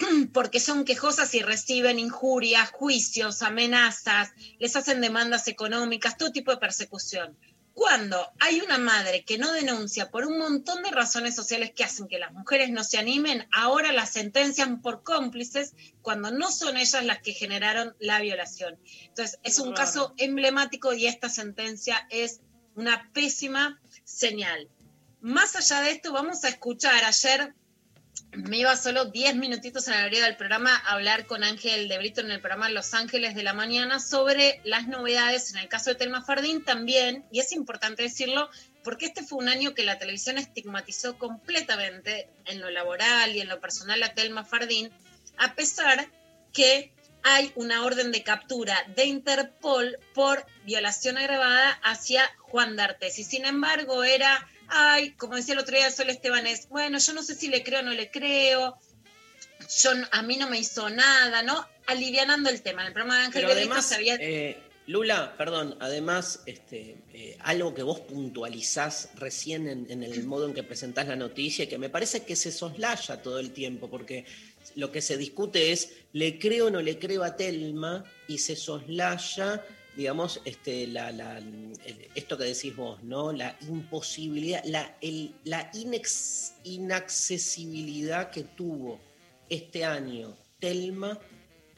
porque son quejosas y reciben injurias, juicios, amenazas, les hacen demandas económicas, todo tipo de persecución. Cuando hay una madre que no denuncia por un montón de razones sociales que hacen que las mujeres no se animen, ahora las sentencian por cómplices cuando no son ellas las que generaron la violación. Entonces, es un caso emblemático y esta sentencia es una pésima señal. Más allá de esto, vamos a escuchar ayer me iba solo 10 minutitos en la mayoría del programa a hablar con Ángel de Brito en el programa Los Ángeles de la Mañana sobre las novedades en el caso de Telma Fardín también, y es importante decirlo, porque este fue un año que la televisión estigmatizó completamente en lo laboral y en lo personal a Telma Fardín, a pesar que hay una orden de captura de Interpol por violación agravada hacia Juan D'Artes. Y sin embargo era ay, como decía el otro día Sol Estebanés, bueno, yo no sé si le creo o no le creo, yo a mí no me hizo nada, ¿no? Alivianando el tema. En el programa de Ángel Pero además, se había... eh, Lula, perdón, además, este, eh, algo que vos puntualizás recién en, en el modo en que presentás la noticia, que me parece que se soslaya todo el tiempo, porque lo que se discute es, ¿le creo o no le creo a Telma? Y se soslaya, digamos, este, la, esto que decís vos, ¿no? La imposibilidad, la, el- la inex- inaccesibilidad que tuvo este año Telma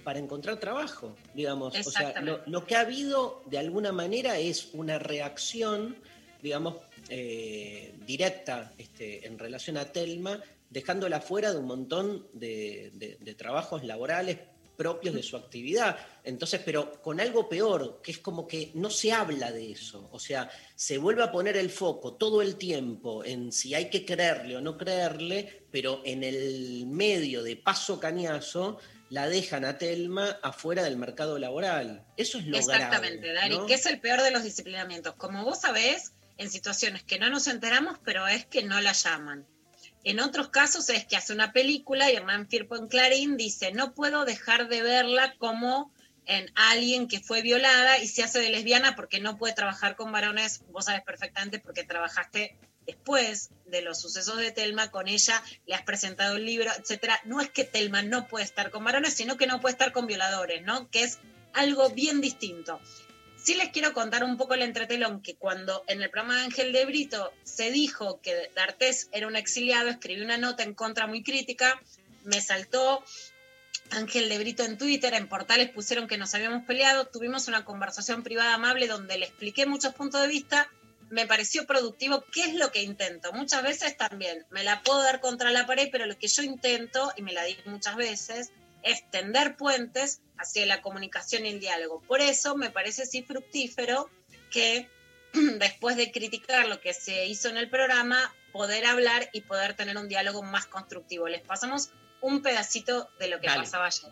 para encontrar trabajo, digamos. O sea, lo, que ha habido de alguna manera es una reacción, digamos, eh, directa este, en relación a Telma, dejándola fuera de un montón de, de- de trabajos laborales propios de su actividad. Entonces, pero con algo peor, que es como que no se habla de eso. O sea, se vuelve a poner el foco todo el tiempo en si hay que creerle o no creerle, pero en el medio de paso cañazo la dejan a Telma afuera del mercado laboral. Eso es lo Exactamente, grave, Dari, ¿no? que es el peor de los disciplinamientos. Como vos sabés, en situaciones que no nos enteramos, pero es que no la llaman. En otros casos es que hace una película y Hernán Firpo en Clarín dice, no puedo dejar de verla como en alguien que fue violada y se hace de lesbiana porque no puede trabajar con varones. Vos sabés perfectamente porque trabajaste después de los sucesos de Telma con ella, le has presentado el libro, etcétera. No es que Telma no puede estar con varones, sino que no puede estar con violadores, ¿no? Que es algo bien distinto. Sí les quiero contar un poco el entretelón, que cuando en el programa de Ángel de Brito se dijo que D'Artés era un exiliado, escribí una nota en contra muy crítica, me saltó Ángel de Brito en Twitter, en portales pusieron que nos habíamos peleado, tuvimos una conversación privada amable donde le expliqué muchos puntos de vista, me pareció productivo, ¿qué es lo que intento? Muchas veces también me la puedo dar contra la pared, pero lo que yo intento, y me la di muchas veces, es tender puentes hacia la comunicación y el diálogo. Por eso me parece sí fructífero que después de criticar lo que se hizo en el programa, poder hablar y poder tener un diálogo más constructivo. Les pasamos un pedacito de lo que Dale. pasaba ayer.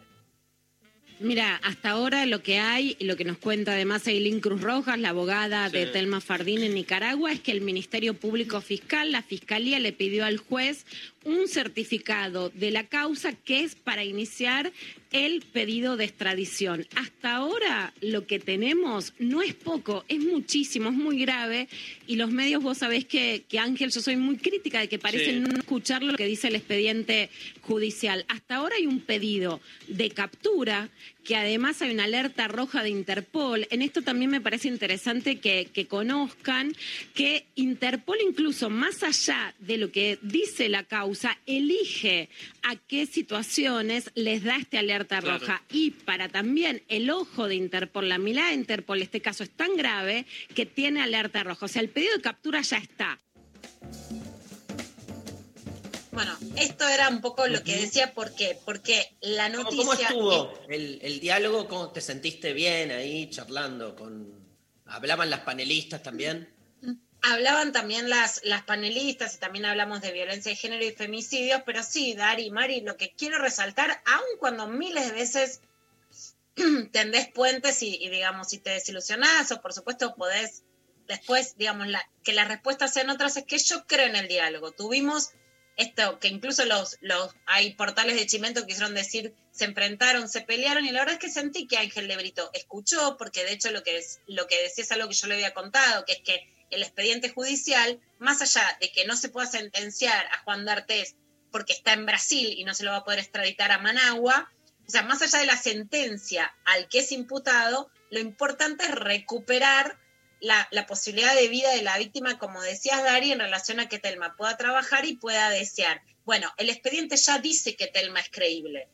Mira, hasta ahora lo que hay, y lo que nos cuenta además Eileen Cruz Rojas, la abogada de. Telma Fardín en Nicaragua, es que el Ministerio Público Fiscal, la Fiscalía, le pidió al juez un certificado de la causa que es para iniciar el pedido de extradición. Hasta ahora lo que tenemos no es poco, es muchísimo, es muy grave, y los medios, vos sabés que, que Ángel, yo soy muy crítica de que parecen Sí. no escuchar lo que dice el expediente judicial. Hasta ahora hay un pedido de captura, que además hay una alerta roja de Interpol. En esto también me parece interesante que, que conozcan que Interpol incluso más allá de lo que dice la causa, elige a qué situaciones les da este alerta Claro. roja. Y para también el ojo de Interpol, la mirada de Interpol, este caso es tan grave que tiene alerta roja. O sea, el pedido de captura ya está. Bueno, esto era un poco lo que decía, ¿por qué? Porque la ¿Cómo, noticia... cómo estuvo el, el diálogo? ¿Cómo te sentiste bien ahí charlando con... ¿Hablaban las panelistas también? Hablaban también las, las panelistas y también hablamos de violencia de género y femicidios, pero sí, Dari, Mari, lo que quiero resaltar, aun cuando miles de veces tendés puentes y, y, digamos, si te desilusionás o por supuesto podés después, digamos, la- que las respuestas sean otras, es que yo creo en el diálogo. Tuvimos esto, que incluso los, los hay portales de Chimento que quisieron decir, se enfrentaron, se pelearon, y la verdad es que sentí que Ángel de Brito escuchó, porque de hecho lo que, es, lo que decía es algo que yo le había contado, que es que el expediente judicial, más allá de que no se pueda sentenciar a Juan D'Artés porque está en Brasil y no se lo va a poder extraditar a Managua, o sea, más allá de la sentencia al que es imputado, lo importante es recuperar la, la posibilidad de vida de la víctima, como decías, Dari, en relación a que Telma pueda trabajar y pueda desear. Bueno, el expediente ya dice que Telma es creíble,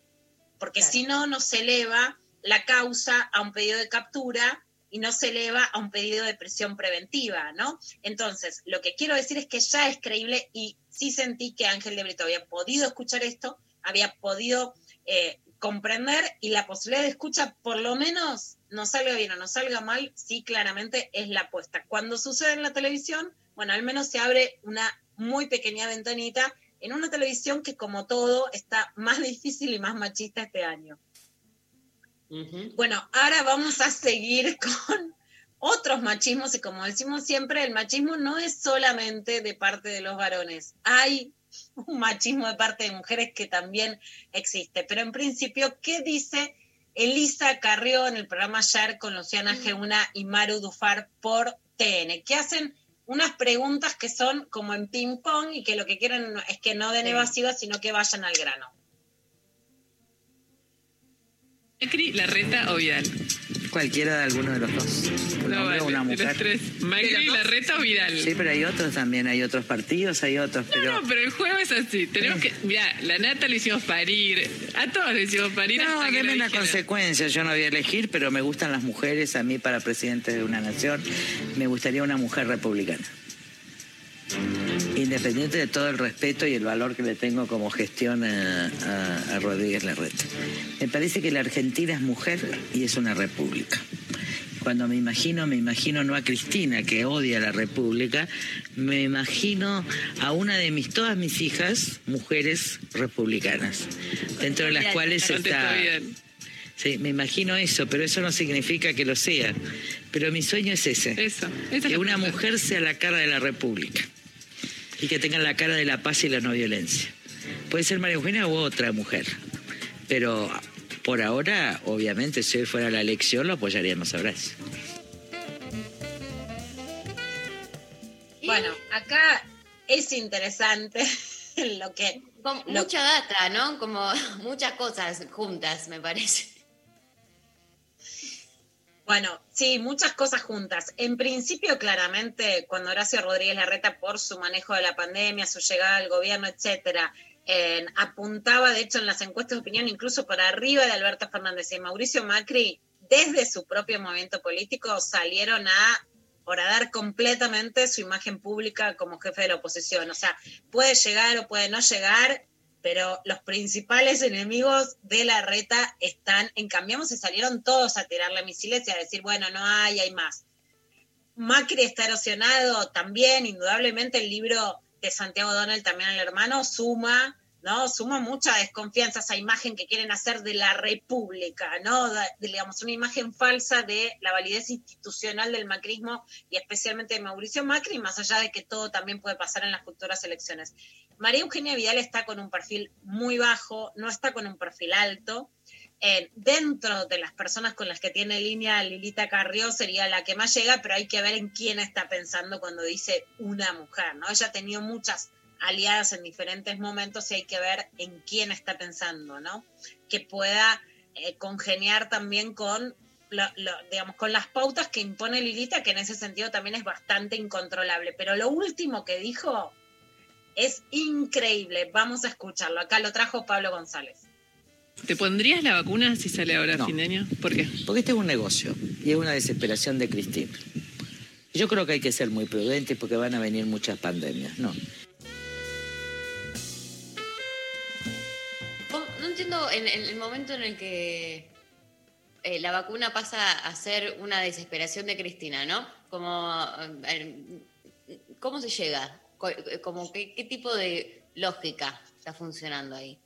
porque si no, no se eleva la causa a un pedido de captura y no se eleva a un pedido de prisión preventiva, ¿no? Entonces, lo que quiero decir es que ya es creíble y sí sentí que Ángel de Brito había podido escuchar esto, había podido eh, comprender y la posibilidad de escucha, por lo menos, no salga bien o no salga mal, sí claramente es la apuesta. Cuando sucede en la televisión, bueno, al menos se abre una muy pequeña ventanita en una televisión que como todo está más difícil y más machista este año. Bueno, ahora vamos a seguir con otros machismos y como decimos siempre, el machismo no es solamente de parte de los varones. Hay un machismo de parte de mujeres que también existe. Pero en principio, ¿qué dice Elisa Carrió en el programa ayer con Luciana Geuna y Maru Dufar por TN? Que hacen unas preguntas que son como en ping-pong y que lo que quieren es que no den Sí. evasivas, sino que vayan al grano. Macri, Larreta o Vidal. Cualquiera de alguno de los dos. Un No, hombre o vale, una de mujer. los tres. Macri, Larreta o Vidal. Sí, pero hay otros también, hay otros partidos, hay otros, pero... No, pero el juego es así. Tenemos que. Mira, la Nata le hicimos parir. A todos le hicimos parir No, hasta dijeron. consecuencia. Yo no voy a elegir, pero me gustan las mujeres. A mí, para presidente de una nación, me gustaría una mujer republicana. Independiente de todo el respeto y el valor que le tengo como gestión a, a- a Rodríguez Larreta. Me parece que la Argentina es mujer y es una república. Cuando me imagino, me imagino no a Cristina, que odia la república, me imagino a una de mis, todas mis hijas, mujeres republicanas, dentro de las cuales está... Sí, me imagino eso, pero eso no significa que lo sea. Pero mi sueño es ese. Eso, que una mujer sea la cara de la República y que tenga la cara de la paz y la no violencia. Puede ser María Eugenia u otra mujer, pero por ahora, obviamente, si hoy fuera la elección, lo apoyaríamos a Horacio. Bueno, acá es interesante lo que... Con lo- mucha data, ¿no? Como muchas cosas juntas, me parece. Bueno, sí, muchas cosas juntas. En principio, claramente, cuando Horacio Rodríguez Larreta, por su manejo de la pandemia, su llegada al gobierno, etcétera, apuntaba, de hecho, en las encuestas de opinión, incluso por arriba de Alberto Fernández y Mauricio Macri, desde su propio movimiento político, salieron a horadar completamente su imagen pública como jefe de la oposición. O sea, puede llegar o puede no llegar, pero los principales enemigos de la reta están en Cambiamos y salieron todos a tirarle misiles y a decir, bueno, no hay, hay más. Macri está erosionado también, indudablemente el libro de Santiago Donald, también el hermano, suma ¿no? Suma mucha desconfianza esa imagen que quieren hacer de la república, ¿no? Digamos, una imagen falsa de la validez institucional del macrismo y especialmente de Mauricio Macri, más allá de que todo también puede pasar en las futuras elecciones. María Eugenia Vidal está con un perfil muy bajo, no está con un perfil alto. Eh, dentro de las personas con las que tiene línea Lilita Carrió sería la que más llega, pero hay que ver en quién está pensando cuando dice una mujer, ¿no? Ella ha tenido muchas aliadas en diferentes momentos y hay que ver en quién está pensando, ¿no? Que pueda eh, congeniar también con, lo- lo- digamos, con las pautas que impone Lilita, que en ese sentido también es bastante incontrolable. Pero lo último que dijo es increíble. Vamos a escucharlo. Acá lo trajo Pablo González. ¿Te pondrías la vacuna si sale ahora a No. fin de año? ¿Por qué? Porque este es un negocio y es una desesperación de Cristina. Yo creo que hay que ser muy prudentes porque van a venir muchas pandemias, ¿no? Entiendo en, en el momento en el que eh, la vacuna pasa a ser una desesperación de Cristina, ¿no? Como, eh, ¿Cómo se llega? Eh, Como, ¿qué, ¿Qué tipo de lógica está funcionando ahí?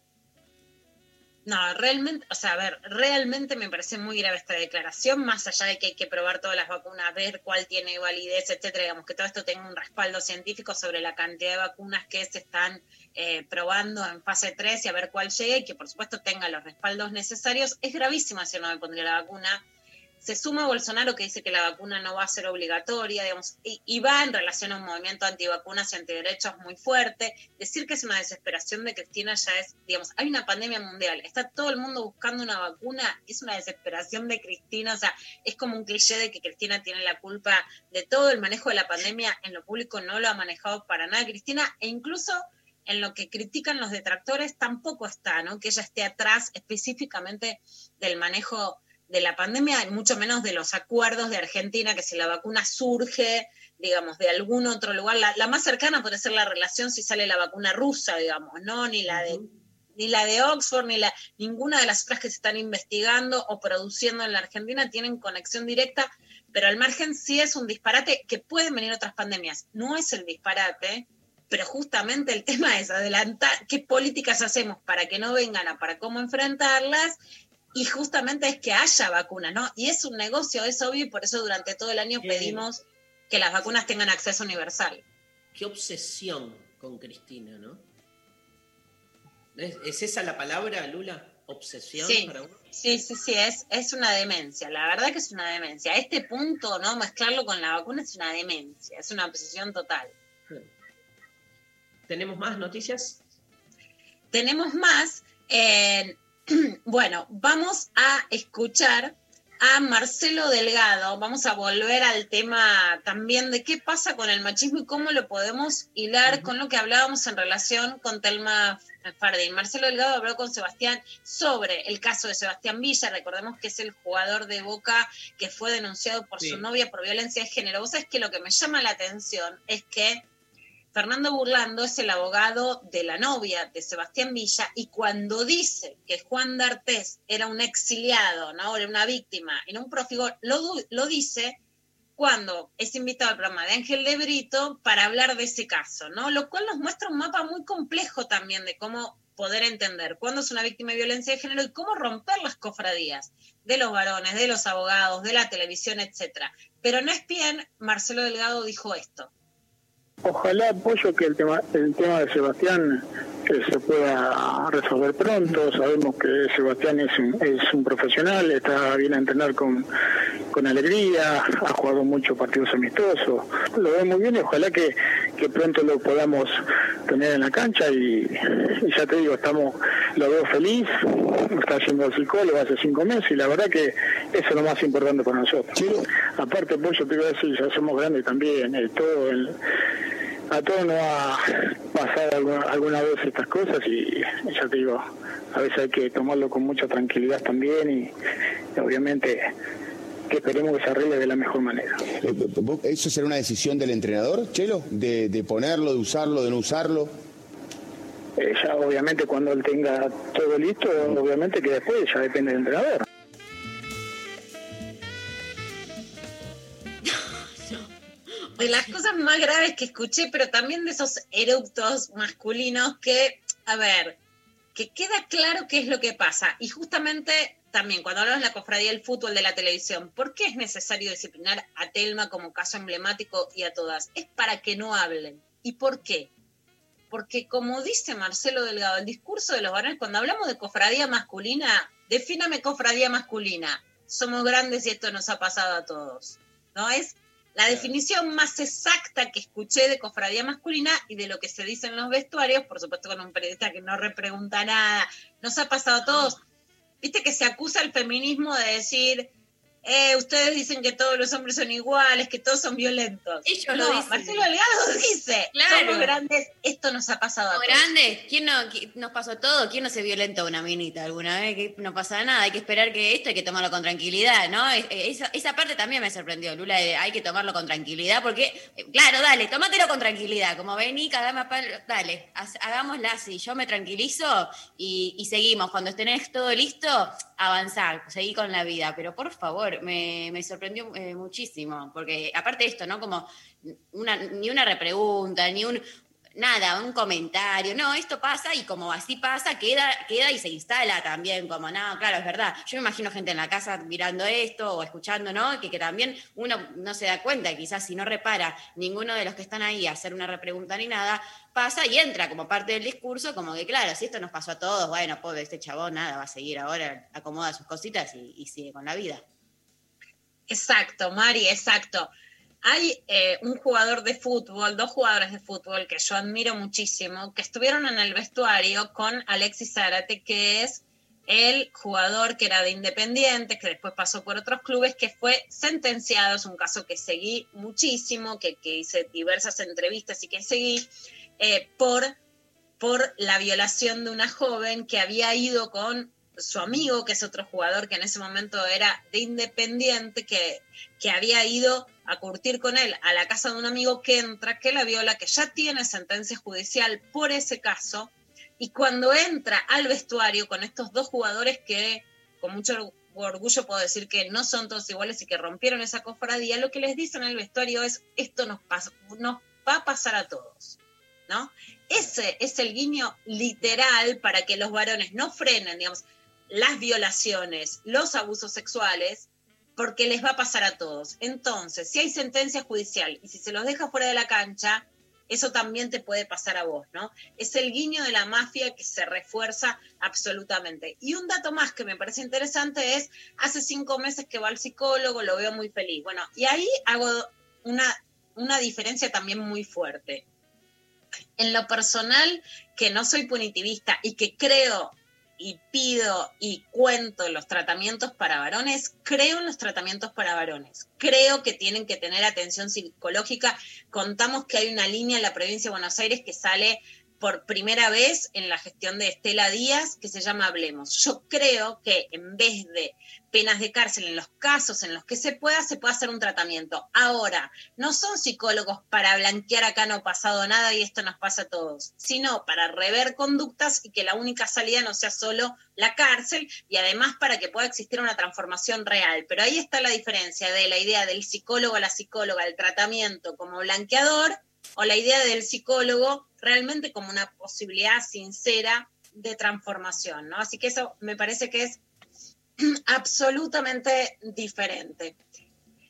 No, realmente, o sea, a ver, realmente me parece muy grave esta declaración, más allá de que hay que probar todas las vacunas, ver cuál tiene validez, etcétera, digamos que todo esto tenga un respaldo científico sobre la cantidad de vacunas que se están eh, probando en fase 3 y a ver cuál llega y que por supuesto tenga los respaldos necesarios. Es gravísimo si no me pondría la vacuna. Se suma Bolsonaro que dice que la vacuna no va a ser obligatoria, digamos, y, va en relación a un movimiento antivacunas y antiderechos muy fuerte. Decir que es una desesperación de Cristina ya es, digamos, hay una pandemia mundial, está todo el mundo buscando una vacuna, es una desesperación de Cristina, o sea, es como un cliché de que Cristina tiene la culpa de todo el manejo de la pandemia, en lo público no lo ha manejado para nada Cristina, e incluso en lo que critican los detractores tampoco está, ¿no? Que ella esté atrás específicamente del manejo de la pandemia, y mucho menos de los acuerdos de Argentina, que si la vacuna surge, digamos, de algún otro lugar, la, la más cercana puede ser la relación si sale la vacuna rusa, digamos, ¿no? Ni la de ni la de Oxford, ni la, ninguna de las otras que se están investigando o produciendo en la Argentina tienen conexión directa, pero al margen sí es un disparate que pueden venir otras pandemias. No es el disparate, pero justamente el tema es adelantar qué políticas hacemos para que no vengan a para cómo enfrentarlas y justamente es que haya vacunas, ¿no? Y es un negocio, es obvio, y por eso durante todo el año Qué- pedimos que las vacunas tengan acceso universal. Qué obsesión con Cristina, ¿no? ¿Es, es esa la palabra, Lula? ¿Obsesión Sí, para uno? sí, sí, sí, es, es una demencia, la verdad que es una demencia. A este punto, ¿no? Mezclarlo con la vacuna es una demencia, es una obsesión total. ¿Tenemos más noticias? Tenemos más, eh, bueno, vamos a escuchar a Marcelo Delgado, vamos a volver al tema también de qué pasa con el machismo y cómo lo podemos hilar con lo que hablábamos en relación con Telma Fardín. Marcelo Delgado habló con Sebastián sobre el caso de Sebastián Villa, recordemos que es el jugador de Boca que fue denunciado por Sí. su novia por violencia de género. Vos sabés que lo que me llama la atención es que Fernando Burlando es el abogado de la novia de Sebastián Villa y cuando dice que Juan D'Artés era un exiliado, ¿no? era una víctima no un prófugo, lo, dice cuando es invitado al programa de Ángel de Brito para hablar de ese caso, ¿no? Lo cual nos muestra un mapa muy complejo también de cómo poder entender cuándo es una víctima de violencia de género y cómo romper las cofradías de los varones, de los abogados, de la televisión, etcétera. Pero no es bien, Marcelo Delgado dijo esto. Ojalá apoyo que el tema, el tema de Sebastián eh, se pueda resolver pronto. Sabemos que Sebastián es un, es un profesional, está bien a entrenar con, con alegría, ha jugado muchos partidos amistosos. Lo veo muy bien y ojalá que, que pronto lo podamos tener en la cancha y, y ya te digo, estamos lo veo feliz, está yendo al psicólogo hace cinco meses y la verdad que eso es lo más importante para nosotros. Aparte, Pollo, te iba a decir, ya somos grandes también, eh, todo el, a todos nos ha pasado alguna, alguna vez estas cosas y, y ya te digo, a veces hay que tomarlo con mucha tranquilidad también y, y obviamente que esperemos que se arregle de la mejor manera. Eh, ¿vos- ¿Eso será una decisión del entrenador, Chelo? De, de ponerlo, de usarlo, de no usarlo. Eh, ya obviamente cuando él tenga todo listo, obviamente que después ya depende del entrenador. De las cosas más graves que escuché, pero también de esos eructos masculinos que a ver, que queda claro qué es lo que pasa. Y justamente también cuando hablamos de la cofradía del fútbol de la televisión, ¿por qué es necesario disciplinar a Telma como caso emblemático y a todas? Es para que no hablen. ¿Y por qué? Porque como dice Marcelo Delgado, el discurso de los varones, cuando hablamos de cofradía masculina, defíname cofradía masculina. Somos grandes y esto nos ha pasado a todos. ¿No? Es la definición más exacta que escuché de cofradía masculina y de lo que se dice en los vestuarios, por supuesto con un periodista que no repregunta nada, nos ha pasado a todos. Viste que se acusa el feminismo de decir, eh, ustedes dicen que todos los hombres son iguales, que todos son violentos. Ellos no, lo dicen. Marcelo Delgado dice, Claro. somos grandes, esto nos ha pasado a todos. grandes, ¿quién no, nos pasó todo? ¿Quién no se violenta a una minita alguna vez? Que no pasa nada, hay que esperar que esto hay que tomarlo con tranquilidad, ¿no? Es- Esa, esa parte también me sorprendió, Lula, de hay que tomarlo con tranquilidad, porque, eh, claro, dale, tómatelo con tranquilidad, como vení, cagame a dale, hagámosla así, yo me tranquilizo y, y seguimos, cuando tenés todo listo, avanzar, seguir con la vida, pero por favor, me, sorprendió eh, muchísimo, porque aparte de esto, ¿no? Como una, ni una repregunta, ni un, nada, un comentario. No, esto pasa y como así pasa, queda, queda y se instala también, como, no, claro, es verdad. Yo me imagino gente en la casa mirando esto o escuchando, ¿no? Que, que también uno no se da cuenta, quizás si no repara ninguno de los que están ahí a hacer una repregunta ni nada, pasa y entra como parte del discurso, como que, claro, si esto nos pasó a todos, bueno, pobre, este chabón, nada, va a seguir ahora, acomoda sus cositas y, y sigue con la vida. Exacto, Mari, exacto. Hay eh, un jugador de fútbol, dos jugadores de fútbol que yo admiro muchísimo, que estuvieron en el vestuario con Alexis Zárate, que es el jugador que era de Independiente, que después pasó por otros clubes, que fue sentenciado, es un caso que seguí muchísimo, que, que hice diversas entrevistas y que seguí, eh, por, por la violación de una joven que había ido con su amigo, que es otro jugador que en ese momento era de Independiente, que, que había ido a curtir con él a la casa de un amigo que entra, que la viola, que ya tiene sentencia judicial por ese caso, y cuando entra al vestuario con estos dos jugadores que con mucho orgullo puedo decir que no son todos iguales y que rompieron esa cofradía, lo que les dicen en el vestuario es, esto nos, pasa, nos va a pasar a todos, ¿no? Ese es el guiño literal para que los varones no frenen, digamos, las violaciones, los abusos sexuales, porque les va a pasar a todos. Entonces, si hay sentencia judicial y si se los deja fuera de la cancha, eso también te puede pasar a vos, ¿no? Es el guiño de la mafia que se refuerza absolutamente. Y un dato más que me parece interesante es, hace cinco meses que va al psicólogo, lo veo muy feliz. Bueno, y ahí hago una, una diferencia también muy fuerte. En lo personal, que no soy punitivista y que creo y pido y cuento los tratamientos para varones, creo en los tratamientos para varones. Creo que tienen que tener atención psicológica. Contamos que hay una línea en la provincia de Buenos Aires que sale por primera vez en la gestión de Estela Díaz que se llama Hablemos. Yo creo que en vez de penas de cárcel en los casos en los que se pueda, se puede hacer un tratamiento. Ahora, no son psicólogos para blanquear acá no ha pasado nada y esto nos pasa a todos, sino para rever conductas y que la única salida no sea solo la cárcel y además para que pueda existir una transformación real. Pero ahí está la diferencia de la idea del psicólogo a la psicóloga, el tratamiento como blanqueador o la idea del psicólogo realmente como una posibilidad sincera de transformación, ¿no? Así que eso me parece que es absolutamente diferente.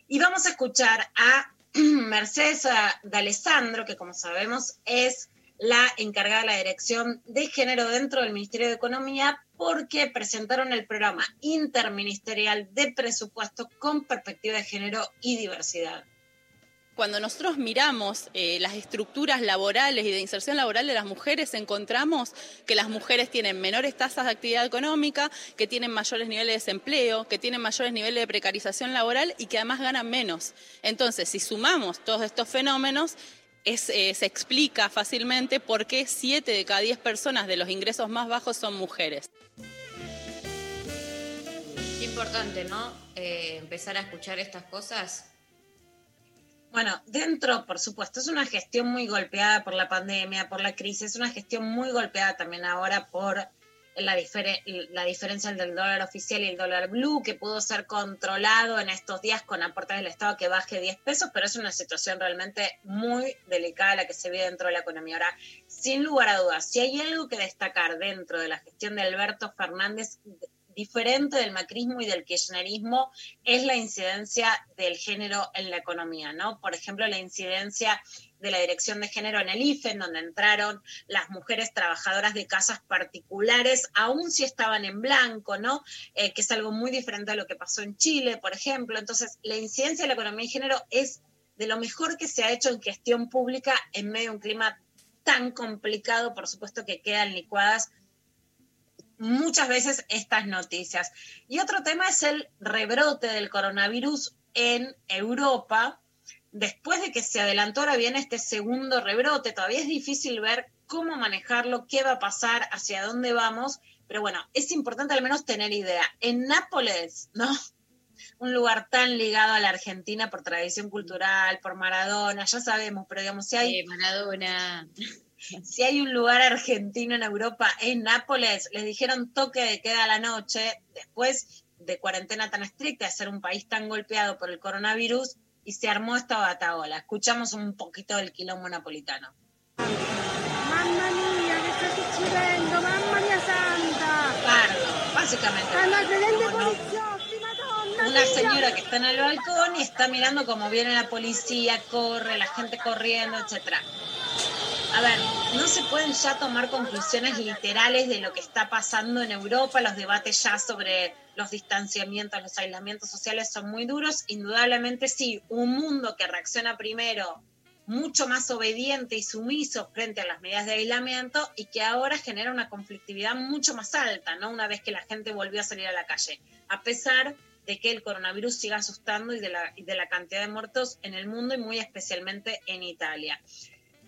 Y vamos a escuchar a Mercedes D'Alessandro, que como sabemos es la encargada de la dirección de género dentro del Ministerio de Economía, porque presentaron el programa interministerial de presupuesto con perspectiva de género y diversidad. Cuando nosotros miramos eh, las estructuras laborales y de inserción laboral de las mujeres, encontramos que las mujeres tienen menores tasas de actividad económica, que tienen mayores niveles de desempleo, que tienen mayores niveles de precarización laboral y que además ganan menos. Entonces, si sumamos todos estos fenómenos, eh, se explica fácilmente por qué 7 de cada 10 personas de los ingresos más bajos son mujeres. Qué importante, ¿no? Eh, empezar a escuchar estas cosas. Bueno, dentro, por supuesto, es una gestión muy golpeada por la pandemia, por la crisis, es una gestión muy golpeada también ahora por la, la diferencia entre el dólar oficial y el dólar blue, que pudo ser controlado en estos días con aportes del Estado que baje 10 pesos, pero es una situación realmente muy delicada la que se vive dentro de la economía. Ahora, sin lugar a dudas, si hay algo que destacar dentro de la gestión de Alberto Fernández, diferente del macrismo y del kirchnerismo, es la incidencia del género en la economía, ¿no? Por ejemplo, la incidencia de la dirección de género en el IFE, en donde entraron las mujeres trabajadoras de casas particulares, aun si estaban en blanco, ¿no? Eh, que es algo muy diferente a lo que pasó en Chile, por ejemplo. Entonces, la incidencia de la economía de género es de lo mejor que se ha hecho en gestión pública en medio de un clima tan complicado, por supuesto que quedan licuadas muchas veces estas noticias. Y otro tema es el rebrote del coronavirus en Europa. Después de que se adelantó, ahora viene este segundo rebrote. Todavía es difícil ver cómo manejarlo, qué va a pasar, hacia dónde vamos. Pero bueno, es importante al menos tener idea. En Nápoles, ¿no? Un lugar tan ligado a la Argentina por tradición cultural, por Maradona, ya sabemos, pero digamos, si hay... Maradona. Si hay un lugar argentino en Europa, en Nápoles, les dijeron toque de queda a la noche, después de cuarentena tan estricta, de ser un país tan golpeado por el coronavirus, y se armó esta bataola. Escuchamos un poquito del quilombo napolitano. Mamma mia, che sta succedendo? Mamma mia santa! Claro, básicamente. Madonna Una señora que está en el balcón y está mirando cómo viene la policía, corre, la gente corriendo, etcétera. A ver, no se pueden ya tomar conclusiones literales de lo que está pasando en Europa. Los debates ya sobre los distanciamientos, los aislamientos sociales son muy duros. Indudablemente sí, un mundo que reacciona primero mucho más obediente y sumiso frente a las medidas de aislamiento y que ahora genera una conflictividad mucho más alta, ¿no? Una vez que la gente volvió a salir a la calle, a pesar de que el coronavirus siga asustando y de la, y de la cantidad de muertos en el mundo y muy especialmente en Italia.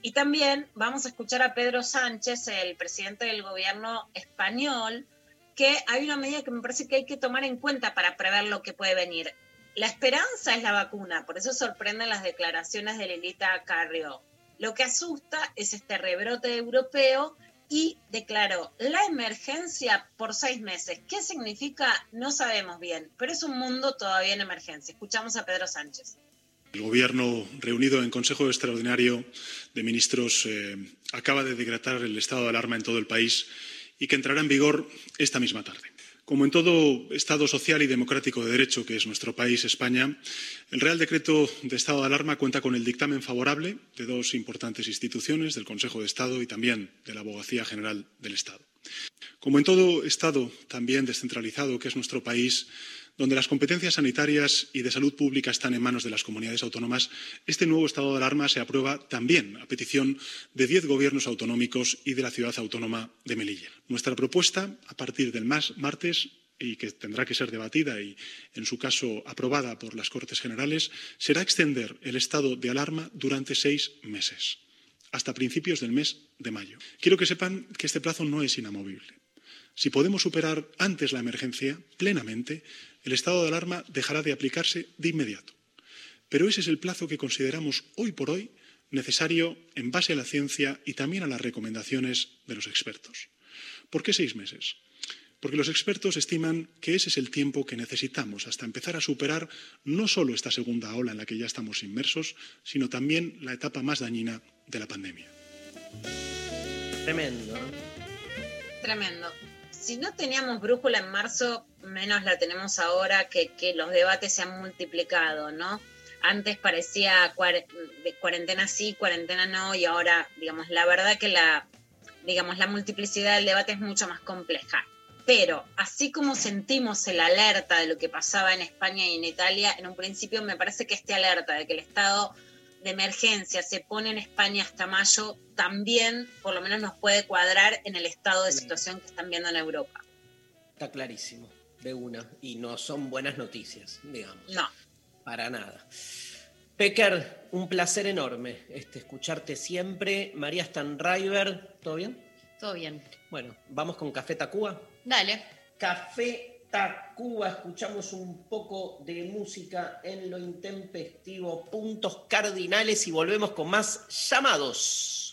Y también vamos a escuchar a Pedro Sánchez, el presidente del gobierno español, que hay una medida que me parece que hay que tomar en cuenta para prever lo que puede venir. La esperanza es la vacuna, por eso sorprenden las declaraciones de Lilita Carrió. Lo que asusta es este rebrote europeo y declaró la emergencia por seis meses. ¿Qué significa? No sabemos bien, pero es un mundo todavía en emergencia. Escuchamos a Pedro Sánchez. El Gobierno, reunido en Consejo Extraordinario de Ministros, eh, acaba de decretar el estado de alarma en todo el país y que entrará en vigor esta misma tarde. Como en todo Estado social y democrático de derecho que es nuestro país, España, el Real Decreto de Estado de Alarma cuenta con el dictamen favorable de dos importantes instituciones, del Consejo de Estado y también de la Abogacía General del Estado. Como en todo Estado también descentralizado que es nuestro país, donde las competencias sanitarias y de salud pública están en manos de las comunidades autónomas, este nuevo estado de alarma se aprueba también a petición de diez gobiernos autonómicos y de la ciudad autónoma de Melilla. Nuestra propuesta, a partir del martes, y que tendrá que ser debatida y, en su caso, aprobada por las Cortes Generales, será extender el estado de alarma durante seis meses, hasta principios del mes de mayo. Quiero que sepan que este plazo no es inamovible. Si podemos superar antes la emergencia plenamente, el estado de alarma dejará de aplicarse de inmediato. Pero ese es el plazo que consideramos hoy por hoy necesario en base a la ciencia y también a las recomendaciones de los expertos. ¿Por qué seis meses? Porque los expertos estiman que ese es el tiempo que necesitamos hasta empezar a superar no solo esta segunda ola en la que ya estamos inmersos, sino también la etapa más dañina de la pandemia. Tremendo. Tremendo. Si no teníamos brújula en marzo, menos la tenemos ahora que, que los debates se han multiplicado, ¿no? Antes parecía cuar- de cuarentena sí, cuarentena no, y ahora, digamos, la verdad que la, digamos, la multiplicidad del debate es mucho más compleja. Pero así como sentimos el alerta de lo que pasaba en España y en Italia, en un principio me parece que este alerta de que el estado de emergencia se pone en España hasta mayo, también por lo menos nos puede cuadrar en el estado de situación que están viendo en Europa. Está clarísimo, de una. Y no son buenas noticias, digamos. No. Para nada. Pecker, un placer enorme este, escucharte siempre. María Stanriver, ¿todo bien? Todo bien. Bueno, vamos con Café Tacuba. Dale. Café Tacuba, escuchamos un poco de música en lo intempestivo, puntos cardinales y volvemos con más llamados.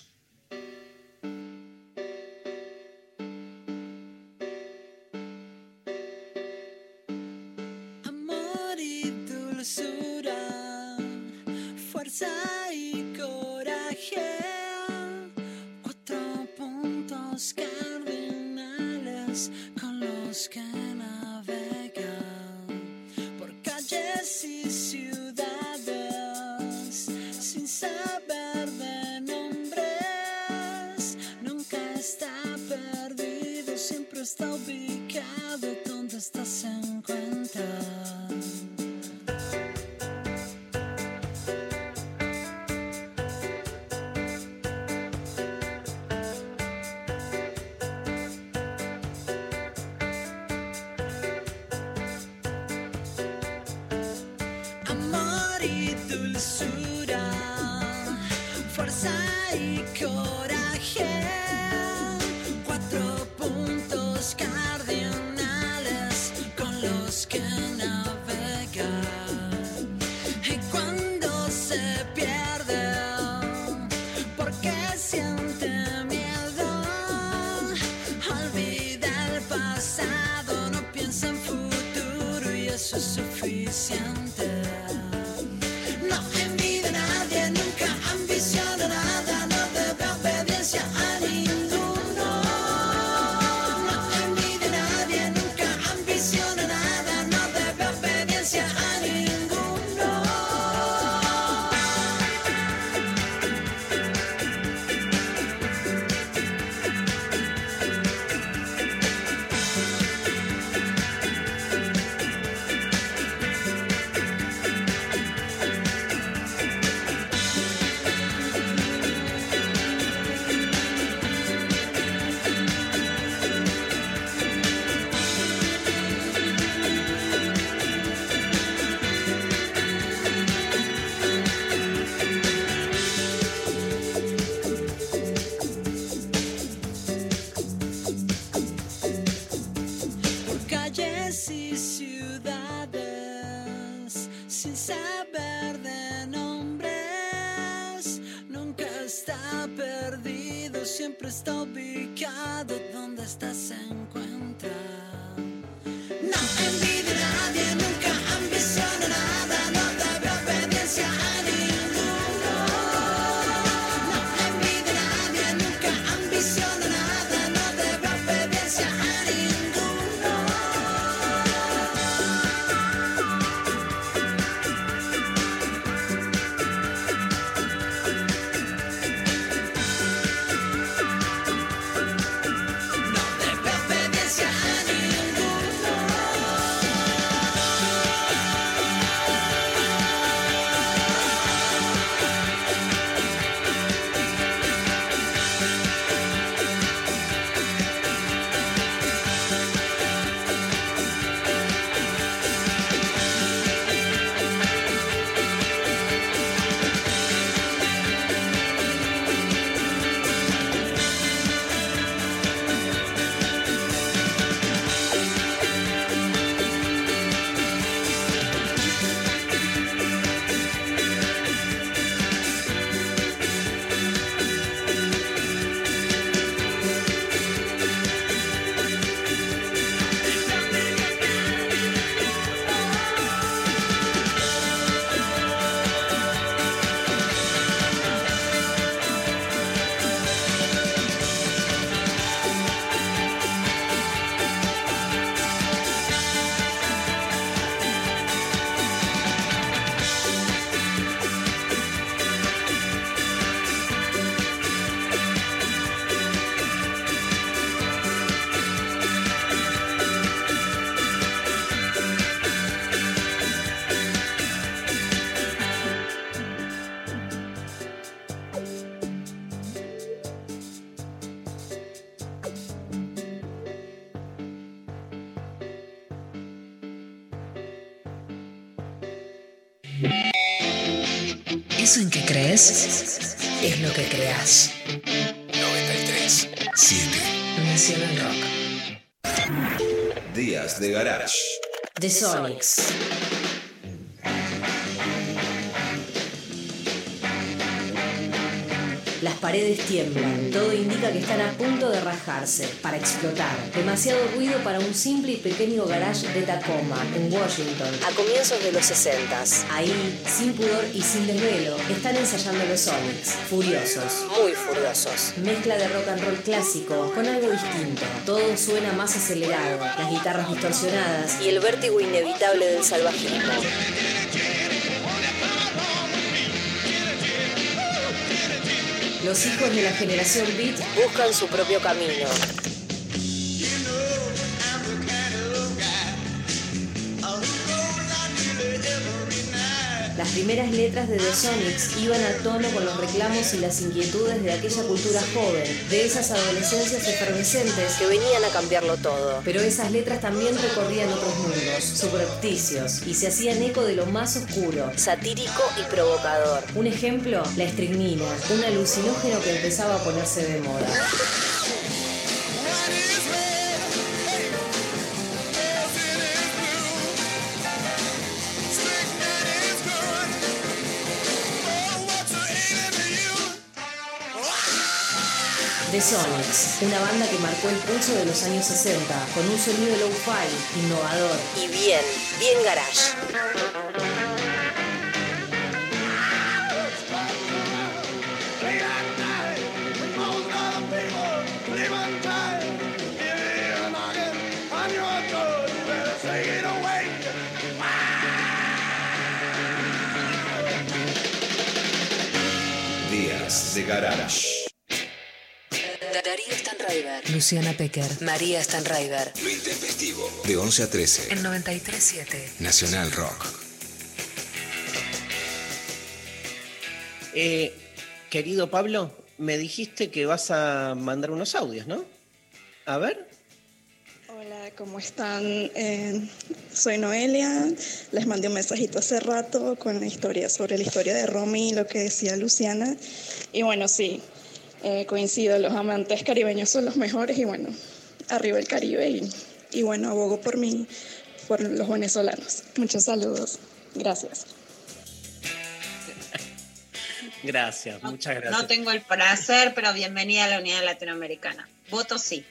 es lo que creas. 93 7 Nacional Rock. Días de Garage. The Sonics. Paredes tiemblan. Todo indica que están a punto de rajarse, para explotar. Demasiado ruido para un simple y pequeño garage de Tacoma, en Washington, a comienzos de los 60. Ahí, sin pudor y sin desvelo, están ensayando los Sonics. Furiosos, muy furiosos. Mezcla de rock and roll clásico con algo distinto. Todo suena más acelerado, las guitarras distorsionadas y el vértigo inevitable del salvajismo. Los hijos de la generación Beat buscan su propio camino. Las primeras letras de The Sonics iban a tono con los reclamos y las inquietudes de aquella cultura joven, de esas adolescencias efervescentes que venían a cambiarlo todo. Pero esas letras también recorrían otros mundos, subrepticios, y se hacían eco de lo más oscuro, satírico y provocador. Un ejemplo, la estricnina, un alucinógeno que empezaba a ponerse de moda. The Sonics, una banda que marcó el pulso de los años 60, con un sonido low-fi, innovador y bien, bien garage. Días de Garage. Darío Stanraiver. Luciana Pecker. María Stanraiver. Lo intempestivo. De 11 a 13. En 93.7. Nacional Rock. Eh, querido Pablo, me dijiste que vas a mandar unos audios, ¿no? A ver. Hola, ¿cómo están? Eh, soy Noelia. Les mandé un mensajito hace rato con la historia sobre la historia de Romy y lo que decía Luciana. Y bueno, sí, eh, coincido, los amantes caribeños son los mejores y bueno, arriba el Caribe y, y bueno, abogo por mí, por los venezolanos. Muchos saludos. Gracias. Gracias, muchas gracias. No tengo el placer, pero bienvenida a la Unidad Latinoamericana. Voto sí.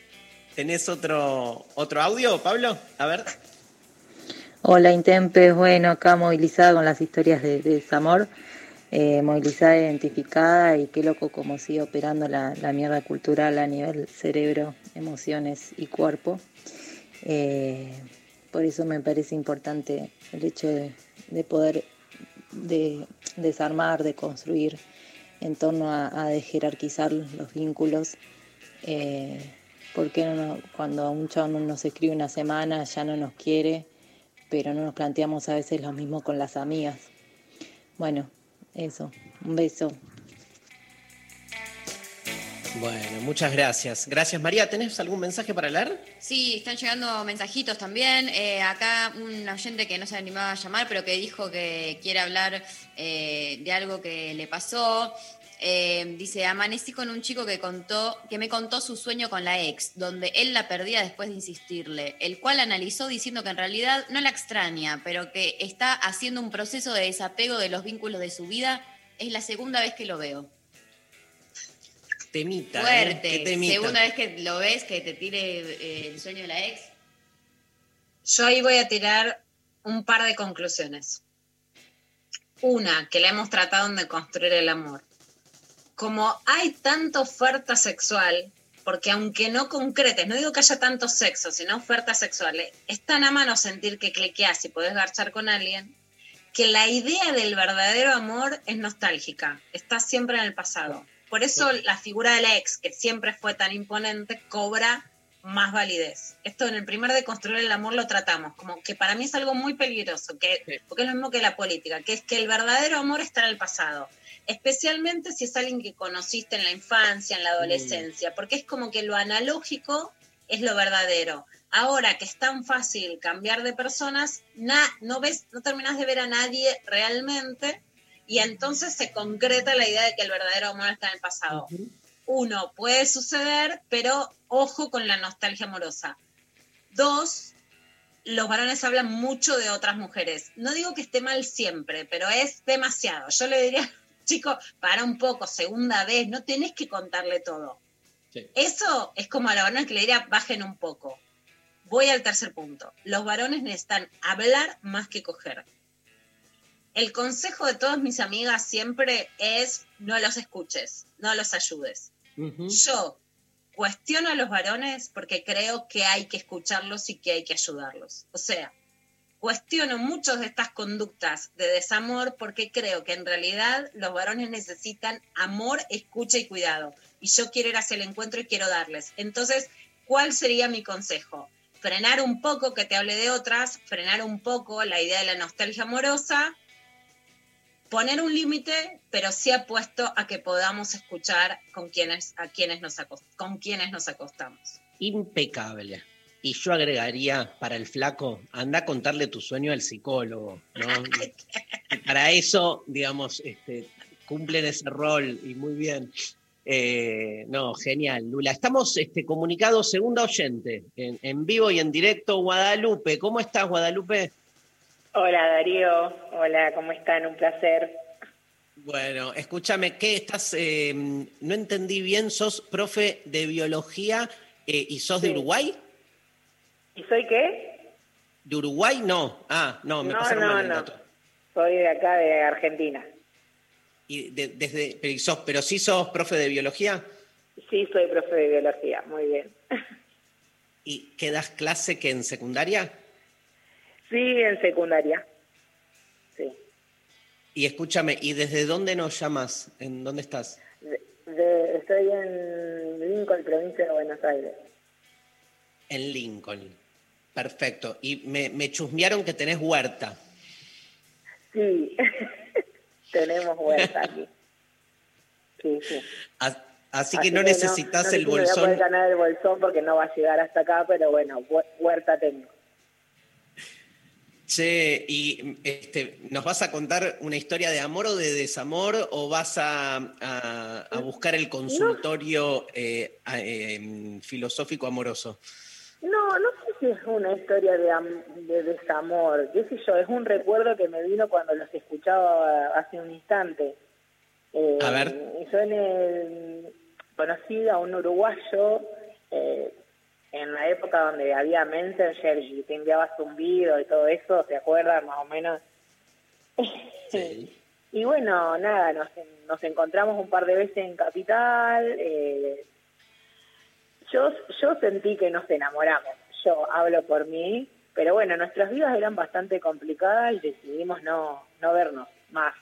¿Tenés otro, otro audio, Pablo? A ver. Hola Intempes, bueno, acá movilizada con las historias de, de desamor, eh, movilizada, identificada y qué loco como sigue operando la, mierda cultural a nivel cerebro, emociones y cuerpo. Eh, por eso me parece importante el hecho de, de poder de desarmar, de construir en torno a, a desjerarquizar los vínculos. Eh, porque no, cuando un chavo no nos escribe una semana ya no nos quiere, pero no nos planteamos a veces lo mismo con las amigas. Bueno, eso, un beso. Bueno, muchas gracias. Gracias, María. ¿Tenés algún mensaje para leer? Sí, están llegando mensajitos también. Eh, acá un oyente que no se animaba a llamar, pero que dijo que quiere hablar eh, de algo que le pasó. Eh, dice, amanecí con un chico que contó, que me contó su sueño con la ex, donde él la perdía después de insistirle, el cual analizó diciendo que en realidad no la extraña, pero que está haciendo un proceso de desapego de los vínculos de su vida. Es la segunda vez que lo veo. Temita. ¿eh? Fuerte. Temita. Segunda vez que lo ves, que te tire eh, el sueño de la ex. Yo ahí voy a tirar un par de conclusiones. Una, que la hemos tratado de construir el amor. Como hay tanta oferta sexual, porque aunque no concretes, no digo que haya tanto sexo, sino ofertas sexuales, es tan a mano sentir que cliqueas y podés garchar con alguien, que la idea del verdadero amor es nostálgica, está siempre en el pasado. Por eso la figura de la ex, que siempre fue tan imponente, cobra más validez. Esto en el primer de construir el amor lo tratamos, como que para mí es algo muy peligroso, que, porque es lo mismo que la política, que es que el verdadero amor está en el pasado, especialmente si es alguien que conociste en la infancia, en la adolescencia, porque es como que lo analógico es lo verdadero. Ahora que es tan fácil cambiar de personas, na- no ves, no terminas de ver a nadie realmente y entonces se concreta la idea de que el verdadero amor está en el pasado. Uno, puede suceder, pero ojo con la nostalgia amorosa. Dos, los varones hablan mucho de otras mujeres. No digo que esté mal siempre, pero es demasiado. Yo le diría, chicos, para un poco, segunda vez, no tenés que contarle todo. Eso es como a la varones que le diría, bajen un poco. Voy al tercer punto. Los varones necesitan hablar más que coger. El consejo de todas mis amigas siempre es no los escuches, no los ayudes. Yo cuestiono a los varones porque creo que hay que escucharlos y que hay que ayudarlos. O sea, cuestiono muchas de estas conductas de desamor porque creo que en realidad los varones necesitan amor, escucha y cuidado. Y yo quiero ir hacia el encuentro y quiero darles. Entonces, ¿cuál sería mi consejo? Frenar un poco que te hable de otras, frenar un poco la idea de la nostalgia amorosa, poner un límite, pero sí apuesto a que podamos escuchar con quienes, a quienes nos con quienes nos acostamos. Impecable. Y yo agregaría para el flaco, anda a contarle tu sueño al psicólogo, ¿no? para eso, digamos, este, cumplen ese rol y muy bien. Eh, no, genial, Lula. Estamos este, comunicados, segunda oyente, en, en vivo y en directo, Guadalupe. ¿Cómo estás, Guadalupe? Hola Darío, hola, ¿cómo están? Un placer. Bueno, escúchame, ¿qué estás? eh, no entendí bien, sos profe de biología eh, y sos de Uruguay. ¿Y soy qué? ¿De Uruguay? No. Ah, no, me no, pasaron no, mal el dato. Soy de acá, de Argentina. Y de- desde, pero, sos- pero sí sos profe de biología Sí, soy profe de biología, muy bien. y qué das clase que en secundaria. Sí, en secundaria. Sí. Y escúchame, ¿y desde dónde nos llamas? ¿En dónde estás? De- de- estoy en Lincoln, provincia de Buenos Aires. En Lincoln. Perfecto. Y me, me chusmearon que tenés huerta. Sí, tenemos huerta aquí. Sí, sí. As- Así, que no necesitas no el si me Voy a bolsón. poder ganar el bolsón porque no va a llegar hasta acá, pero bueno, hu- huerta tengo. Che, y este, ¿nos vas a contar una historia de amor o de desamor o vas a, a- a buscar el consultorio eh, em, filosófico amoroso? No, no es una historia de, de desamor, qué sé yo, es un recuerdo que me vino cuando los escuchaba hace un instante. Eh, A ver. Yo en el- conocí a un uruguayo eh, en la época donde había Messenger y te enviaba zumbido y todo eso, ¿se acuerdan más o menos? y bueno, nada, nos, nos encontramos un par de veces en Capital. eh, yo, yo sentí que nos enamoramos. Yo hablo por mí, pero bueno, nuestras vidas eran bastante complicadas y decidimos no, no vernos más.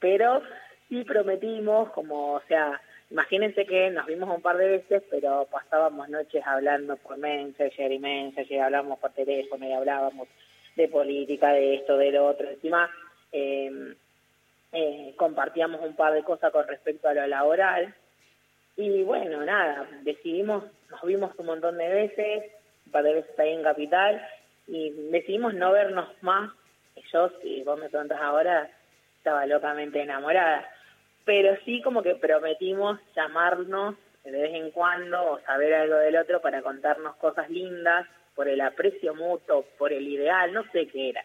Pero sí prometimos, como, o sea, imagínense que nos vimos un par de veces, pero pasábamos noches hablando por Messenger y Messenger, hablábamos por teléfono y hablábamos de política, de esto, de lo otro. Encima, eh, eh, compartíamos un par de cosas con respecto a lo laboral. Y bueno, nada, decidimos, nos vimos un montón de veces, un par de veces ahí en Capital, y decidimos no vernos más. Y Yo, si vos me preguntas ahora, estaba locamente enamorada. Pero sí como que prometimos llamarnos de vez en cuando o saber algo del otro para contarnos cosas lindas, por el aprecio mutuo, por el ideal, no sé qué era.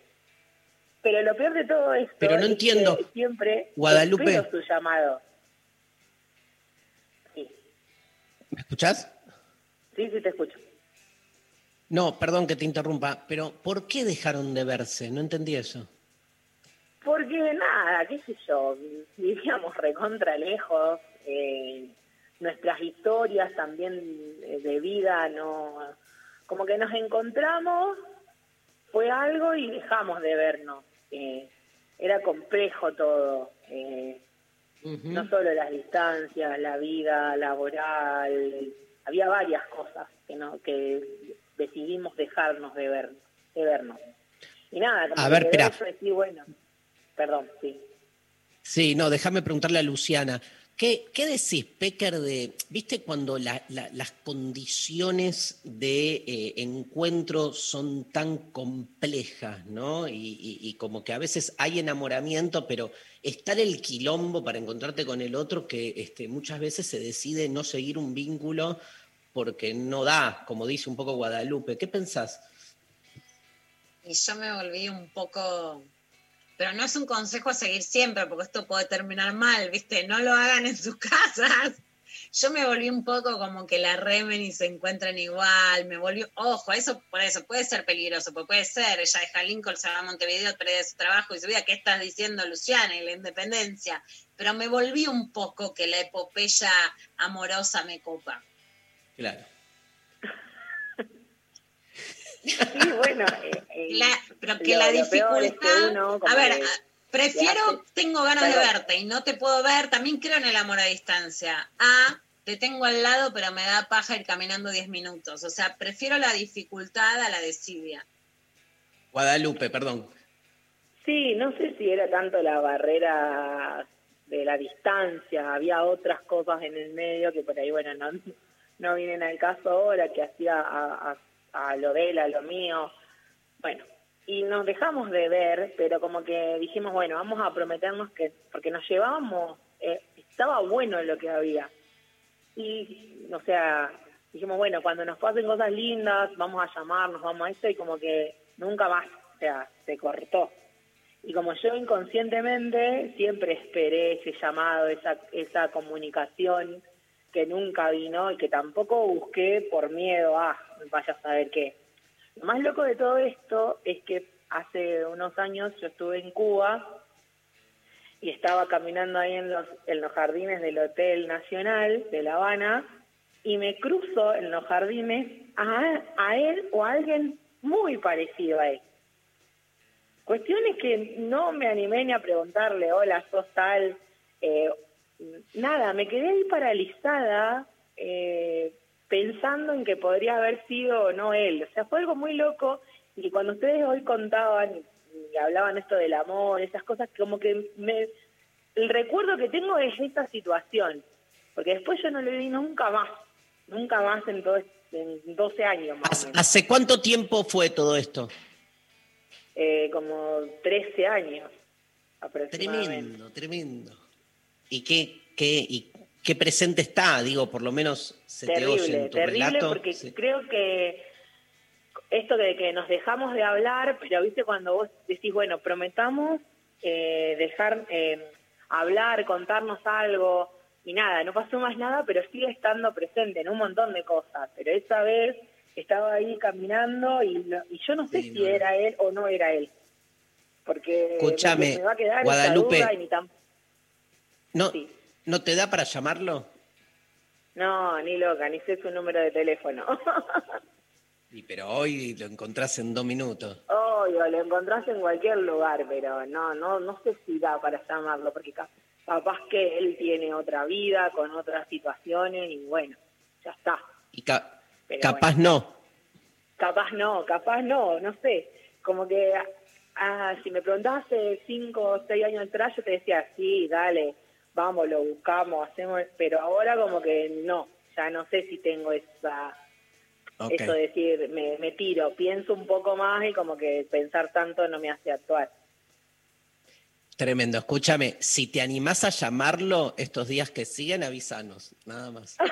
Pero lo peor de todo esto Pero no es que entiendo. siempre Guadalupe. espero su llamado. ¿Me escuchás? Sí, sí, te escucho. No, perdón que te interrumpa, pero ¿por qué dejaron de verse? No entendí eso. Porque nada, qué sé yo, vivíamos recontra lejos, eh, nuestras historias también de vida, no, como que nos encontramos, fue algo y dejamos de vernos. eh, era complejo todo, eh, no solo las distancias, la vida laboral, había varias cosas que no que decidimos dejarnos de ver, de vernos. Y nada, como A ver, espera. bueno, perdón, sí. Sí, no, déjame preguntarle a Luciana. ¿Qué, qué decís, Pecker, de, viste, cuando la- la- las condiciones de eh, encuentro son tan complejas, ¿no? Y, y- y como que a veces hay enamoramiento, pero está el quilombo para encontrarte con el otro que este, muchas veces se decide no seguir un vínculo porque no da, como dice un poco Guadalupe. ¿Qué pensás? Y yo me volví un poco pero no es un consejo a seguir siempre, porque esto puede terminar mal, ¿viste? No lo hagan en sus casas. Yo me volví un poco como que la remen y se encuentran igual, me volvió, ojo, eso por eso puede ser peligroso, porque puede ser, ella deja Lincoln, se va a Montevideo, pierde su trabajo y se ve, ¿qué estás diciendo Luciana y la independencia? Pero me volví un poco que la epopeya amorosa me copa. Claro. Sí, bueno. eh, eh, La- pero que lo- la es que dificultad. uno a ver, prefiero, tengo ganas de verte y no te puedo ver. También creo en el amor a distancia. A, te tengo al lado, pero me da paja ir caminando 10 minutos. O sea, prefiero la dificultad a la desidia. Guadalupe, perdón. Sí, no sé si era tanto la barrera de la distancia, había otras cosas en el medio que por ahí, bueno, no, no vienen al caso ahora, que hacía a, a- a lo de él, a lo mío. Bueno, y nos dejamos de ver, pero como que dijimos, bueno, vamos a prometernos que, porque nos llevábamos, eh, estaba bueno lo que había. Y, o sea, dijimos, bueno, cuando nos pasen cosas lindas, vamos a llamarnos, vamos a esto, y como que nunca más, o sea, se cortó. Y como yo inconscientemente siempre esperé ese llamado, esa, esa comunicación que nunca vino y que tampoco busqué por miedo a vaya a saber qué. Lo más loco de todo esto es que hace unos años yo estuve en Cuba y estaba caminando ahí en los, en los jardines del Hotel Nacional de La Habana y me cruzo en los jardines a, él o a alguien muy parecido a él. Cuestiones que no me animé ni a preguntarle, hola, sos tal. eh, nada, me quedé ahí paralizada eh, pensando en que podría haber sido o no él. O sea, fue algo muy loco y que cuando ustedes hoy contaban y, hablaban esto del amor, esas cosas, como que me, el recuerdo que tengo es esta situación, porque después yo no le vi nunca más, nunca más en, todo, en 12 años más. ¿Hace cuánto tiempo fue todo esto? Eh, como 13 años aproximadamente. Tremendo, tremendo. ¿Y qué, qué, y qué presente está? Digo, por lo menos se te oye terrible, en tu terrible relato. porque Sí. creo que esto de que nos dejamos de hablar, pero viste cuando vos decís, bueno, prometamos eh, dejar eh, hablar, contarnos algo, y nada, no pasó más nada, pero sigue estando presente en un montón de cosas. Pero esa vez estaba ahí caminando y, y yo no sé si era él o no era él. Porque Escúchame, me, va a quedar Guadalupe. esa duda y ni tan... ¿No, ¿No te da para llamarlo? No, ni loca, ni sé su número de teléfono. Y, pero hoy lo encontrás en dos minutos. Obvio, lo encontrás en cualquier lugar, pero no, no, no sé si da para llamarlo, porque ca- capaz que él tiene otra vida, con otras situaciones, y bueno, ya está. Y ca- Pero capaz no. Capaz no, capaz no, no sé. Como que ah, si me preguntabas hace cinco o seis años atrás, yo te decía, sí, dale, vamos, lo buscamos, hacemos, pero ahora como que no, ya no sé si tengo esa eso de decir, me, me tiro, pienso un poco más y como que pensar tanto no me hace actuar. Tremendo. Escúchame, si te animás a llamarlo estos días que siguen, avísanos. Nada más.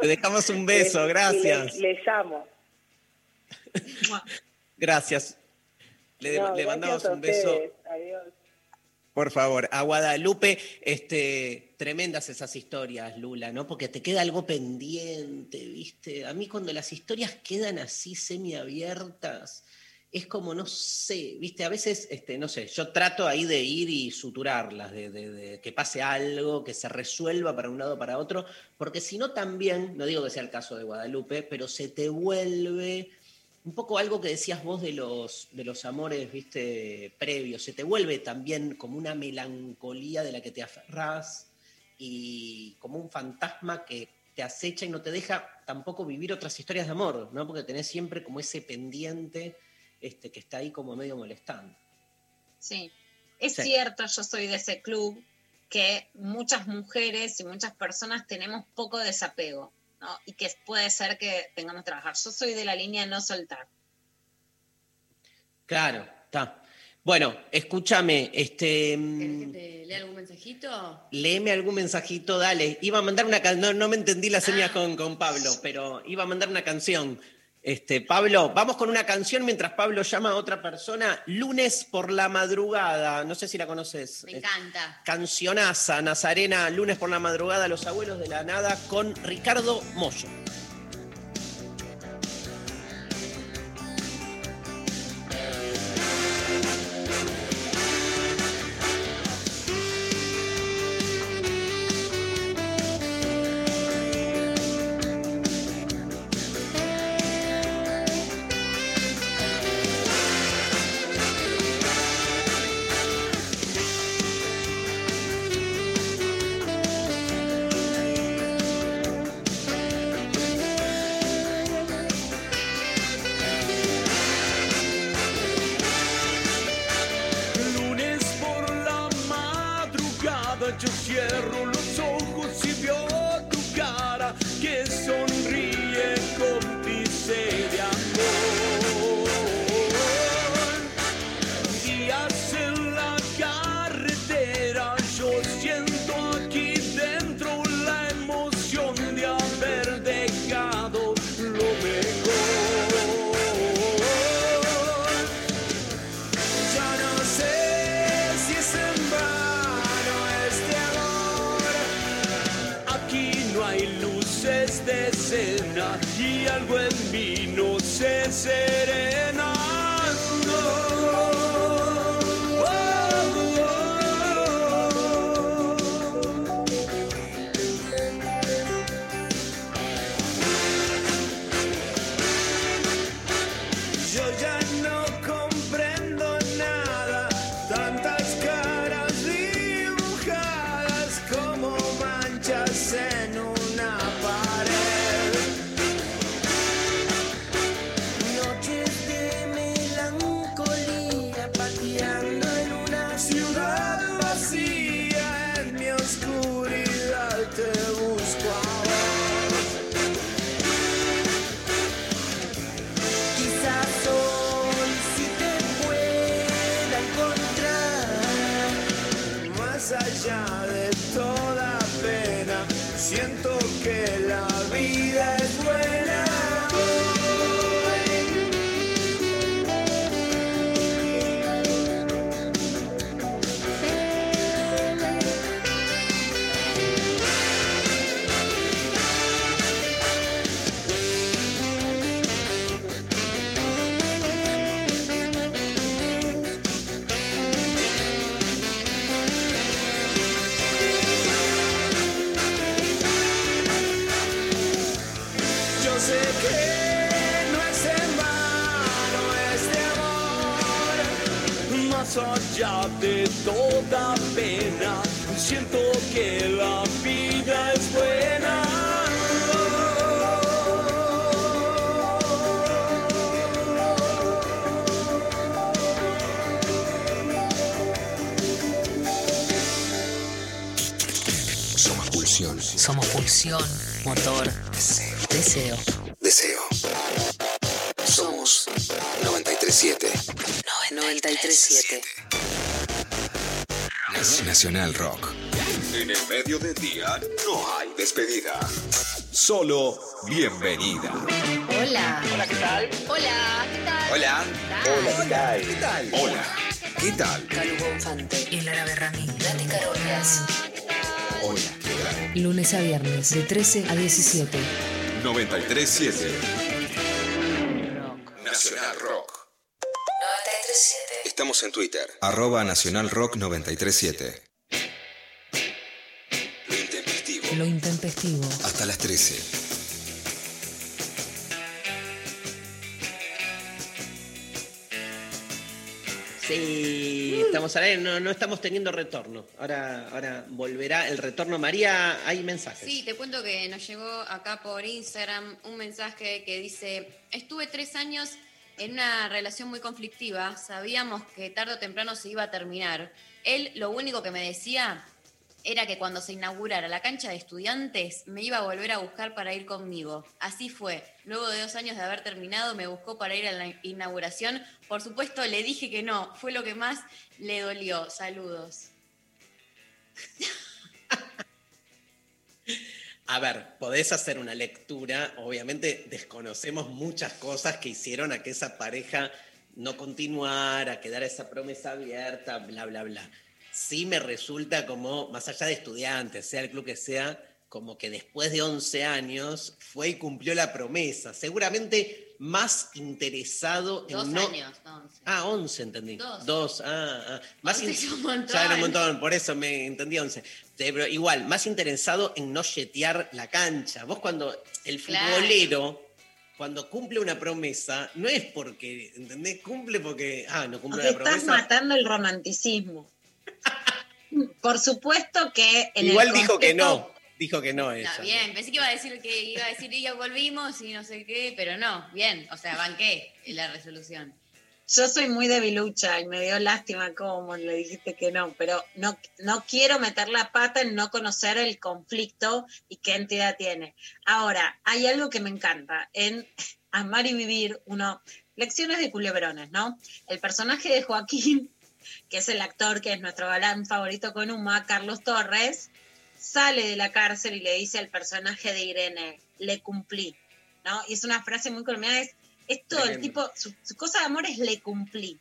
Te dejamos un beso, Le- gracias. Le, le llamo. Gracias. Le, No, le gracias mandamos un beso. Adiós. Por favor, a Guadalupe, este, tremendas esas historias, Lula, ¿no? Porque te queda algo pendiente, ¿viste? A mí cuando las historias quedan así semiabiertas, es como, no sé, ¿viste? A veces, este, no sé, yo trato ahí de ir y suturarlas, de, de- de que pase algo, que se resuelva para un lado para otro, porque si no también, no digo que sea el caso de Guadalupe, pero se te vuelve un poco algo que decías vos de los, de los amores, viste, previos, se te vuelve también como una melancolía de la que te aferrás y como un fantasma que te acecha y no te deja tampoco vivir otras historias de amor, ¿no? Porque tenés siempre como ese pendiente este, que está ahí como medio molestando. Sí, es Sí. cierto, yo soy de ese club que muchas mujeres y muchas personas tenemos poco desapego, ¿no? Y que puede ser que tengamos que trabajar. Yo soy de la línea no soltar. Claro, está. Bueno, escúchame, este, ¿Querés mm, que te lea algún mensajito? léeme algún mensajito, dale. Iba a mandar una canción, no, no me entendí las Ah. señas con, con Pablo, pero iba a mandar una canción. Este, Pablo, vamos con una canción mientras Pablo llama a otra persona. Lunes por la madrugada. No sé si la conoces. Me encanta. Cancionaza, Nazarena, lunes por la madrugada, Los Abuelos de la Nada, con Ricardo Mollo. 937. Nacional Rock. En el medio del día no hay despedida. Solo bienvenida. Hola. Hola, ¿qué tal? Hola, ¿qué tal? Hola. Hola, ¿qué tal? ¿Qué tal? Hola. ¿Qué tal? Calu Bonfante y Lara Berrami. Nati Carolias. Hola. ¿Qué tal? Lunes a viernes de 13 a 17. 937. En Twitter. Arroba Nacional Rock 937. Lo intempestivo. Lo intempestivo. Hasta las 13. Sí, estamos al aire, no, no estamos teniendo retorno. Ahora, ahora volverá el retorno. María, hay mensajes. Sí, te cuento que nos llegó acá por Instagram un mensaje que dice, estuve tres años en una relación muy conflictiva, sabíamos que tarde o temprano se iba a terminar. Él lo único que me decía era que cuando se inaugurara la cancha de estudiantes me iba a volver a buscar para ir conmigo. Así fue. Luego de dos años de haber terminado, me buscó para ir a la inauguración. Por supuesto, le dije que no. Fue lo que más le dolió. Saludos. A ver, podés hacer una lectura, obviamente desconocemos muchas cosas que hicieron a que esa pareja no continuara, a quedara esa promesa abierta, bla, bla, bla. Sí me resulta como, más allá de estudiantes, sea el club que sea, como que después de 11 años fue y cumplió la promesa. Seguramente más interesado en Dos no... años, no, once. Ah, 11 entendí. Dos. ah, ah. Más in- un montón. Ya era un montón, por eso me entendí 11. Sí, Pero igual, más interesado en no yetear la cancha. Vos cuando el Claro. futbolero, cuando cumple una promesa, no es porque, ¿entendés? Cumple porque, ah, no cumple Porque la estás promesa. matando el romanticismo. Por supuesto que en Igual el dijo que no, dijo que no ella. Está bien, pensé que iba a decir que iba a decir y ya volvimos y no sé qué, pero no, bien, o sea, banqué en la resolución. Yo soy muy debilucha y me dio lástima cómo le dijiste que no, pero no, no quiero meter la pata en no conocer el conflicto y qué entidad tiene. Ahora, hay algo que me encanta en Amar y Vivir, uno, lecciones de culebrones, ¿no? El personaje de Joaquín, que es el actor que es nuestro galán favorito con Uma, Carlos Torres, sale de la cárcel y le dice al personaje de Irene, le cumplí, ¿no? Y es una frase muy colombiana, es, es todo el tipo, su, su cosa de amor es le cumplí.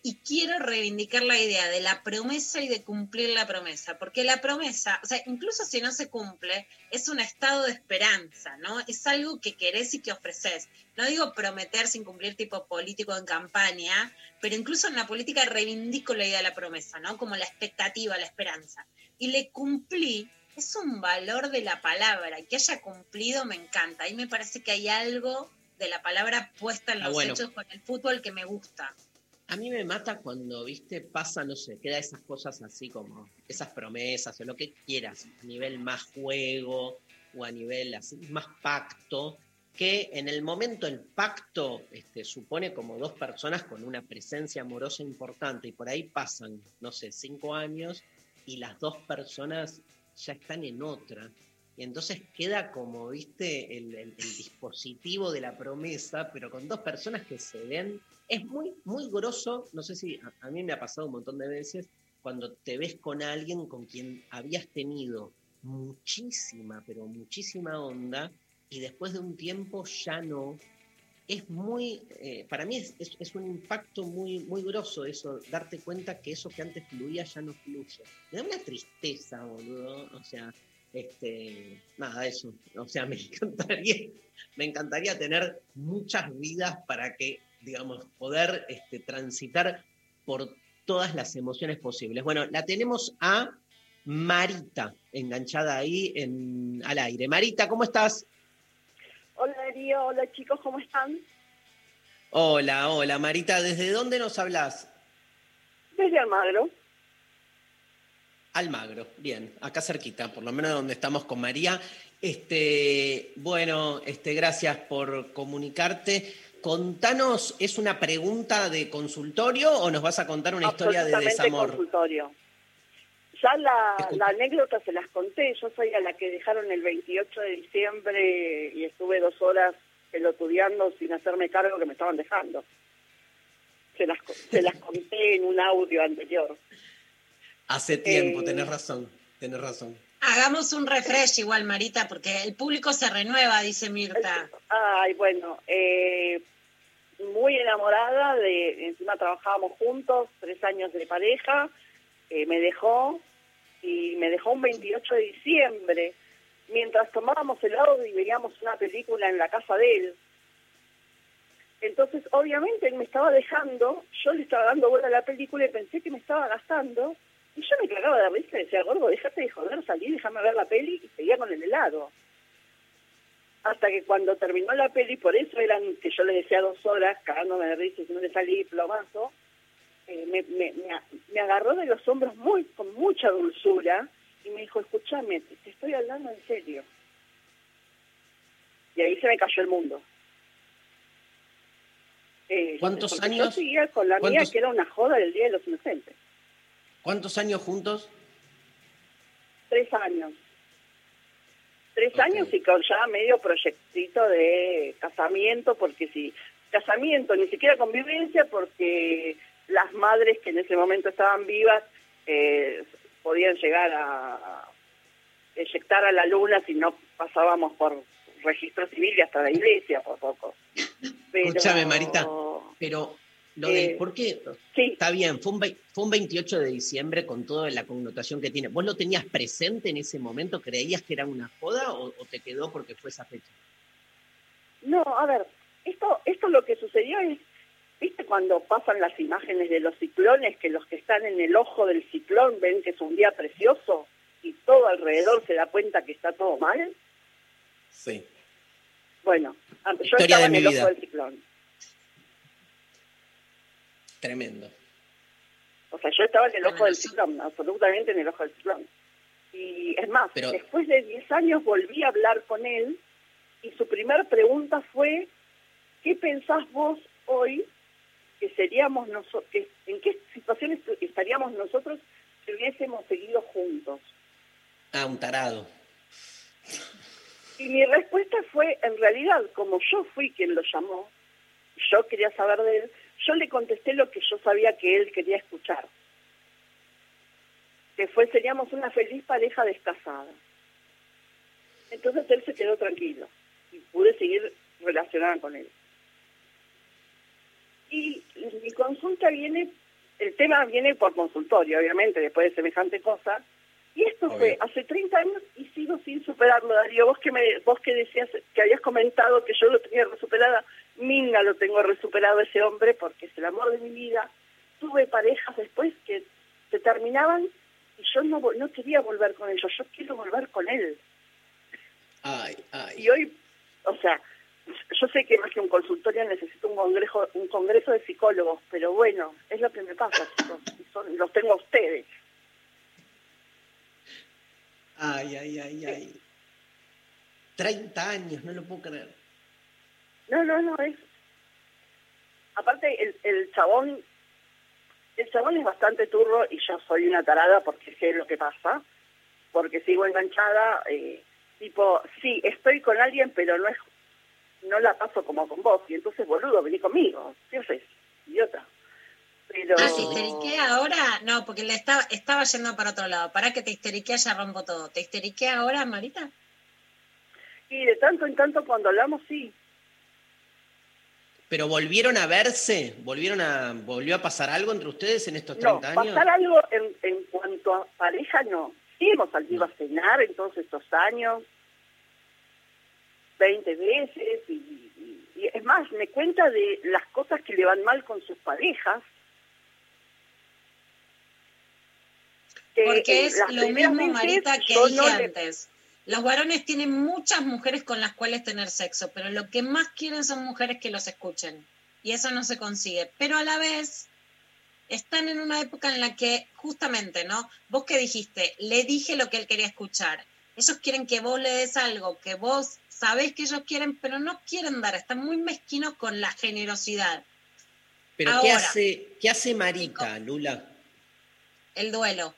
Y quiero reivindicar la idea de la promesa y de cumplir la promesa, porque la promesa, o sea, incluso si no se cumple, es un estado de esperanza, ¿no? Es algo que querés y que ofreces. No digo prometer sin cumplir tipo político en campaña, pero incluso en la política reivindico la idea de la promesa, ¿no? Como la expectativa, la esperanza. Y le cumplí es un valor de la palabra, que haya cumplido me encanta. Ahí me parece que hay algo de la palabra puesta en Ah, los bueno. hechos con el fútbol que me gusta. A mí me mata cuando, viste, pasa, no sé, queda esas cosas así como esas promesas o lo que quieras, a nivel más juego o a nivel así, más pacto, que en el momento el pacto este, supone como dos personas con una presencia amorosa importante y por ahí pasan, no sé, cinco años y las dos personas ya están en otra. Y entonces queda como, viste, el, dispositivo de la promesa, pero con dos personas que se ven. Es muy, muy grosso, no sé si a, mí me ha pasado un montón de veces, cuando te ves con alguien con quien habías tenido muchísima, pero muchísima onda, y después de un tiempo ya no. Es muy, eh, para mí es, es- es un impacto muy, muy grosso eso, darte cuenta que eso que antes fluía ya no fluye. Me da una tristeza, boludo. O sea, este, nada, eso. O sea, me encantaría, me encantaría tener muchas vidas para que, digamos, poder este, transitar por todas las emociones posibles. Bueno, la tenemos a Marita, enganchada ahí en, al aire. Marita, ¿cómo estás? Hola Darío, hola chicos, ¿cómo están? Hola, hola, Marita, ¿desde dónde nos hablas? Desde Almagro. Almagro, bien, acá cerquita, por lo menos donde estamos con María. Este, bueno, este, gracias por comunicarte. Contanos, ¿es una pregunta de consultorio o nos vas a contar una historia de desamor? consultorio. Ya la, la anécdota se las conté, yo soy a la que dejaron el 28 de diciembre y estuve dos horas pelotudeando sin hacerme cargo que me estaban dejando. Se las, se las conté en un audio anterior. Hace tiempo, Eh, tenés razón, tenés razón. Hagamos un refresh igual, Marita, porque el público se renueva, dice Mirta. Ay, bueno, eh, muy enamorada de, encima trabajábamos juntos, tres años de pareja, eh, me dejó y me dejó un 28 de diciembre, mientras tomábamos helado y veíamos una película en la casa de él. Entonces, obviamente, él me estaba dejando, yo le estaba dando bola a la película y pensé que me estaba gastando, y yo me cagaba de risa y decía, gordo, déjate de joder, salí, déjame ver la peli, y seguía con el helado hasta que cuando terminó la peli, por eso eran que yo les decía dos horas, cagándome de risa y si no le salí plomazo, eh, me, agarró de los hombros muy con mucha dulzura y me dijo, escúchame, te, estoy hablando en serio. Y ahí se me cayó el mundo. Eh, ¿Cuántos años? Yo seguía con la mía, ¿Cuántos- que era una joda del Día de los Inocentes. ¿Cuántos años juntos? Tres años. Tres años y con ya medio proyectito de casamiento, porque si casamiento, ni siquiera convivencia, porque las madres que en ese momento estaban vivas eh, podían llegar a a eyectar a la luna si no pasábamos por registro civil y hasta la iglesia por poco. Pero- Escúchame, Marita, pero lo Eh, ¿por qué? Está bien, fue un, fue un 28 de diciembre con toda la connotación que tiene. ¿Vos lo tenías presente en ese momento? ¿Creías que era una joda o, o te quedó porque fue esa fecha? No, a ver, esto, esto lo que sucedió es, ¿viste cuando pasan las imágenes de los ciclones, que los que están en el ojo del ciclón ven que es un día precioso y todo alrededor se da cuenta que está todo mal? Sí. Bueno, yo Historia estaba en el vida. ojo del ciclón. Tremendo. O sea, yo estaba en el ojo del ciclón, absolutamente en el ojo del ciclón. Y es más, Pero- después de 10 años volví a hablar con él y su primera pregunta fue, ¿qué pensás vos hoy que seríamos nosotros, en qué situaciones estaríamos nosotros si hubiésemos seguido juntos? Ah, un tarado. Y mi respuesta fue, en realidad, como yo fui quien lo llamó, yo quería saber de él, yo le contesté lo que yo sabía que él quería escuchar. Que fue, seríamos una feliz pareja descasada. Entonces él se quedó tranquilo y pude seguir relacionada con él. Y mi consulta viene, el tema viene por consultorio, obviamente, después de semejante cosa. Y esto fue hace 30 años y sigo sin superarlo, Darío. Vos que, me, vos que decías, que habías comentado que yo lo tenía resuperada, Minga lo tengo resuperado ese hombre porque es el amor de mi vida. Tuve parejas después que se terminaban y yo no, no quería volver con ellos, yo quiero volver con él. Ay, ay. Y hoy, o sea, yo sé que más que un consultorio necesito un congreso, un congreso de psicólogos, pero bueno, es lo que me pasa, chicos, son- los tengo a ustedes. Ay, ay, ay, ay. 30 años, no lo puedo creer. No, no, no, es... Aparte, el, el chabón, el chabón es bastante turro y yo soy una tarada porque sé lo que pasa, porque sigo enganchada, eh, tipo, sí, estoy con alguien, pero no es no la paso como con vos, y entonces, boludo, vení conmigo, ¿qué haces? Idiota. Pero... Ah, ¿te histeriqué ahora? No, porque le estaba, estaba yendo para otro lado. Para que te histeriqué, ya rompo todo. ¿Te histeriqué ahora, Marita? Y de tanto en tanto cuando hablamos, sí. ¿Pero volvieron a verse? ¿Volvieron a, ¿Volvió a pasar algo entre ustedes en estos No, 30 años? pasar algo en, en cuanto a pareja, no. Sí hemos salido a cenar en todos estos años, 20 veces, y, y- y es más, me cuenta de las cosas que le van mal con sus parejas. Que, Porque eh, es lo mismo, Marita, que dije no le- antes. Los varones tienen muchas mujeres con las cuales tener sexo, pero lo que más quieren son mujeres que los escuchen. Y eso no se consigue. Pero a la vez están en una época en la que, justamente, ¿no? Vos que dijiste, le dije lo que él quería escuchar. Ellos quieren que vos le des algo que vos sabés que ellos quieren, pero no quieren dar. Están muy mezquinos con la generosidad. ¿Pero qué hace, qué hace Marita, Lula? El duelo.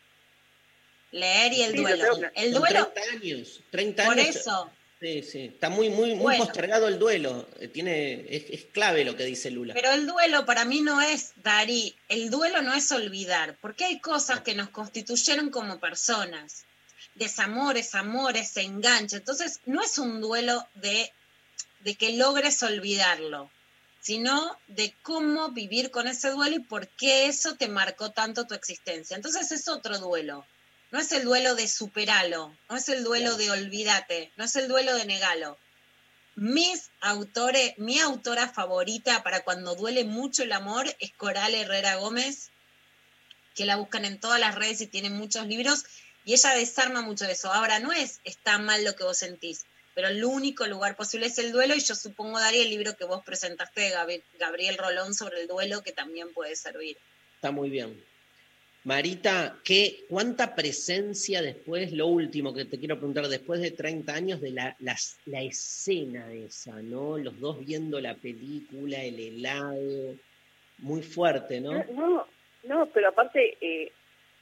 Leer y el Sí, duelo. El duelo, 30 años. 30 por años. eso. Sí, sí. Está muy, muy, muy Bueno. postergado el duelo. Eh, Tiene, es, es clave lo que dice Lula. Pero el duelo para mí no es, Darí, el duelo no es olvidar, porque hay cosas que nos constituyeron como personas. Desamores, amores, enganche. Entonces, no es un duelo de, de que logres olvidarlo, sino de cómo vivir con ese duelo y por qué eso te marcó tanto tu existencia. Entonces es otro duelo. No es el duelo de superalo, no es el duelo de olvídate, no es el duelo de negalo. Mis autores, mi autora favorita para cuando duele mucho el amor es Coral Herrera Gómez, que la buscan en todas las redes y tiene muchos libros, y ella desarma mucho eso. Ahora no es está mal lo que vos sentís, pero el único lugar posible es el duelo, y yo supongo, Daría, el libro que vos presentaste de Gabriel Rolón sobre el duelo, que también puede servir. Está muy bien. Marita, ¿qué, ¿cuánta presencia después, lo último que te quiero preguntar, después de 30 años de la, la escena esa, ¿no? Los dos viendo la película, el helado, muy fuerte, ¿no? No, no, pero aparte, eh,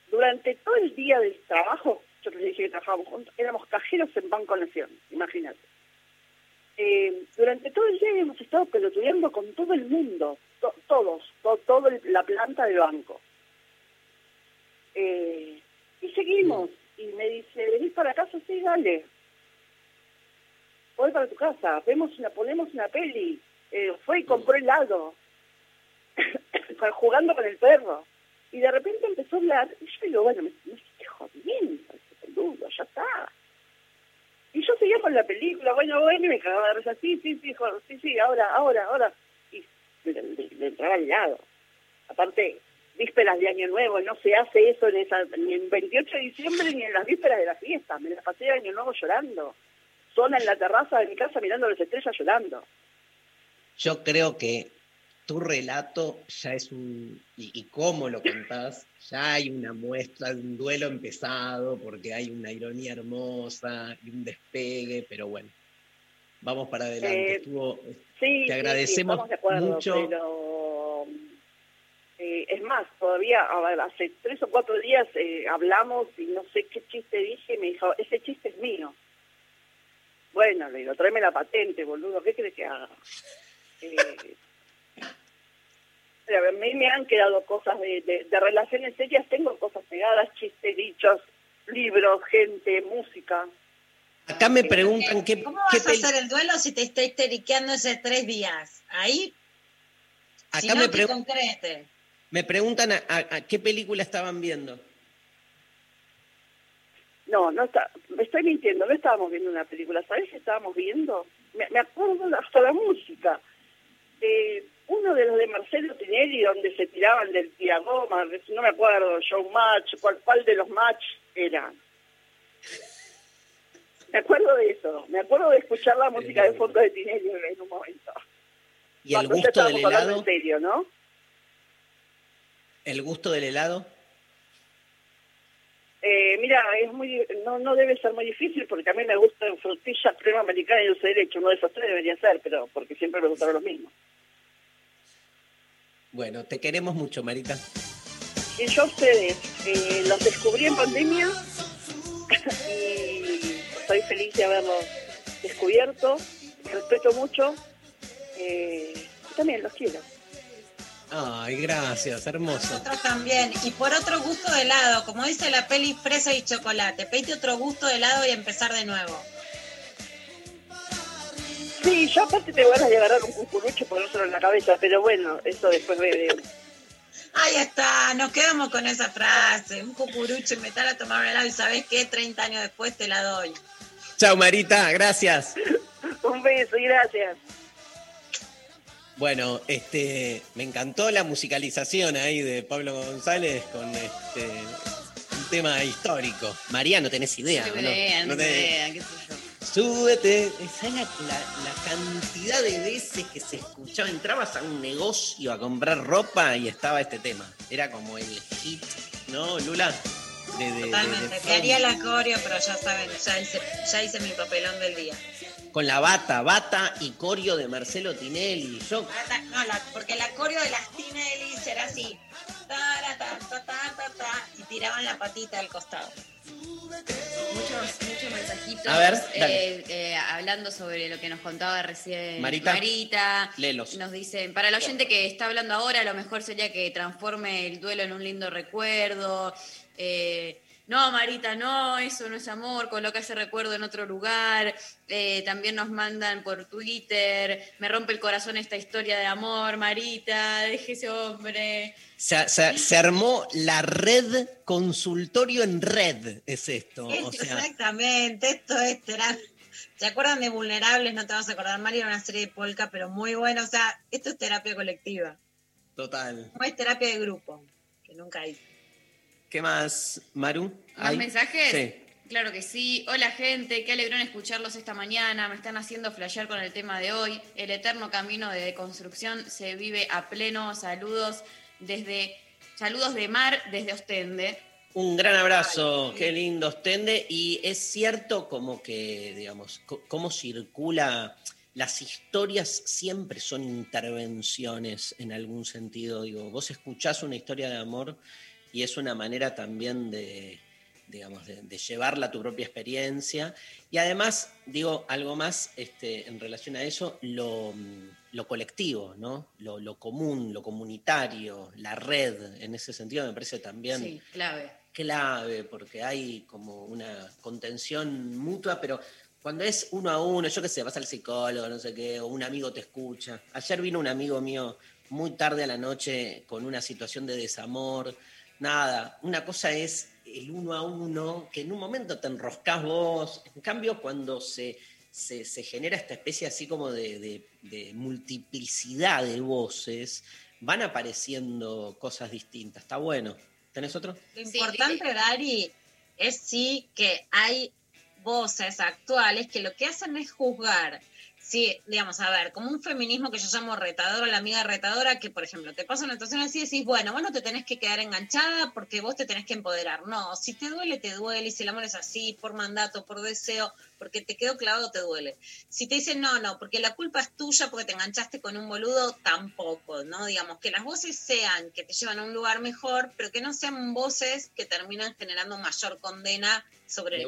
durante todo el día del trabajo, yo les dije que trabajábamos juntos, éramos cajeros en Banco Nación, imagínate. Eh, durante todo el día hemos estado pelotudeando con todo el mundo, to- todos, to- toda la planta del banco. Eh, y seguimos, y me dice, ¿venís para casa? Sí, dale. voy para tu casa, vemos una, ponemos una peli. Eh, fue y compró helado, para- jugando con el perro. Y de repente empezó a hablar, y yo digo, bueno, me, me estoy jodiendo, ese peludo, ya está. Y yo seguía con la película, bueno, bueno, y me cagaba de risa, sí, sí, sí, joder, sí, sí, ahora, ahora, ahora. Y le- le entraba al lado. Aparte, vísperas de Año Nuevo, no se hace eso en esa, ni en 28 de diciembre ni en las vísperas de la fiesta. Me la pasé de Año Nuevo llorando. Sola en la terraza de mi casa mirando las estrellas llorando. Yo creo que tu relato ya es un, y, y cómo lo contás, ya hay una muestra de un duelo empezado, porque hay una ironía hermosa y un despegue, pero bueno, vamos para adelante. Eh, Estuvo, Sí, te agradecemos sí, de acuerdo, mucho. pero eh, es más, todavía hace tres o cuatro días eh, hablamos y no sé qué chiste dije y me dijo, ese chiste es mío. Bueno, le digo, tráeme la patente, boludo, ¿qué crees que haga? Eh, a mí me han quedado cosas de, de, de relaciones serias, tengo cosas pegadas, chistes, dichos, libros, gente, música. Acá me preguntan qué, ¿Cómo qué vas a hacer el duelo si te está histeriqueando hace tres días? Ahí, si acá no me, te concrete. Me preguntan a, a- a qué película estaban viendo. No, no está, me estoy mintiendo, no estábamos viendo una película, ¿sabes qué estábamos viendo? Me, me acuerdo hasta la música. Eh, uno de los de Marcelo Tinelli, donde se tiraban del diagoma, no me acuerdo, Showmatch, cuál, cuál de los match era. Me acuerdo de eso, me acuerdo de escuchar la música de fondo de Tinelli en un momento. ¿Y el Cuando gusto del helado? en serio, ¿no? ¿El gusto del helado? Eh, mira, es muy, no, no debe ser muy difícil porque a mí me gustan frutillas, crema americana y dulce de leche. Uno de esos tres debería ser, pero porque siempre me gustaron los mismos. Bueno, te queremos mucho, Marita. Y yo a ustedes eh, los descubrí en pandemia y estoy feliz de haberlos descubierto. Respeto mucho. Eh, y también los quiero. Ay, gracias, hermoso. Nosotros también. Y por otro gusto de helado, como dice la peli fresa y chocolate, pedite otro gusto de helado y empezar de nuevo. Sí, yo aparte tengo ganas de agarrar un cucurucho y ponérselo en la cabeza, pero bueno, eso después ve. Ahí está, nos quedamos con esa frase. Un cucurucho y meter a tomar un helado y sabes qué, 30 años después te la doy. Chao, Marita, gracias. Un beso y gracias. Bueno, este, me encantó la musicalización ahí de Pablo González con este un tema histórico. María, no tenés idea. No ¿o tengo idea, no tenés- idea, qué sé yo. Súbete. ¿Sabes la, la- la cantidad de veces que se escuchaba? Entrabas a un negocio a comprar ropa y estaba este tema. Era como el hit, ¿no, Lula? De, de- Totalmente. Te haría la coreo, pero ya saben, ya hice, ya hice mi papelón del día. Con la bata, bata y corio de Marcelo Tinelli. Yo Bata- No, la- porque la coreo de las Tinelli era así. Tara, ta, ta, ta, ta, ta, y tiraban la patita al costado. Muchos, muchos mensajitos A ver, eh, eh, hablando sobre lo que nos contaba recién Marita. Marita. Léelos. Nos dicen, para el oyente que está hablando ahora, lo mejor sería que transforme el duelo en un lindo recuerdo. Eh, no, Marita, no, eso no es amor, coloca ese recuerdo en otro lugar. Eh, también nos mandan por Twitter, me rompe el corazón esta historia de amor, Marita, deje ese hombre. Se, se- se armó la red consultorio en red, es esto. O sea, Exactamente, esto es terapia. ¿Se acuerdan de Vulnerables? No te vas a acordar, Mario, era una serie de polka, pero muy buena. O sea, esto es terapia colectiva. total. No es terapia de grupo, que nunca hay. ¿Qué más, Maru? ¿Más ¿Hay? mensajes? Sí. Claro que sí. Hola gente, qué alegrón escucharlos esta mañana. Me están haciendo flashear con el tema de hoy. El eterno camino de deconstrucción se vive a pleno. Saludos desde saludos de Mar desde Ostende. Un gran abrazo, qué lindo Ostende. Y es cierto como que, digamos, cómo circula, las historias siempre son intervenciones en algún sentido. Digo, vos escuchás una historia de amor y es una manera también de, digamos, de, de llevarla a tu propia experiencia. Y además, digo, algo más este, en relación a eso, lo, lo colectivo, ¿no? Lo, lo común, lo comunitario, la red, en ese sentido me parece también Sí, clave. clave, porque hay como una contención mutua, pero Cuando es uno a uno, yo qué sé, vas al psicólogo, no sé qué, o un amigo te escucha. Ayer vino un amigo mío muy tarde a la noche con una situación de desamor. Nada, una cosa es el uno a uno, que en un momento te enroscás vos. En cambio, cuando se, se, se genera esta especie así como de, de- de multiplicidad de voces, van apareciendo cosas distintas. Está bueno. ¿Tenés otro? Lo importante, Dari, es sí que hay voces actuales que lo que hacen es juzgar. Sí, digamos, a ver, como un feminismo que yo llamo retador, la amiga retadora, que por ejemplo te pasa una situación así y decís, bueno, vos no te tenés que quedar enganchada porque vos te tenés que empoderar. No, si te duele, te duele, y si el amor es así, por mandato, por deseo, porque te quedó clavado, te duele. Si te dicen, no, no, porque la culpa es tuya porque te enganchaste con un boludo, tampoco, ¿no? Digamos, que las voces sean que te llevan a un lugar mejor, pero que no sean voces que terminan generando mayor condena sobre,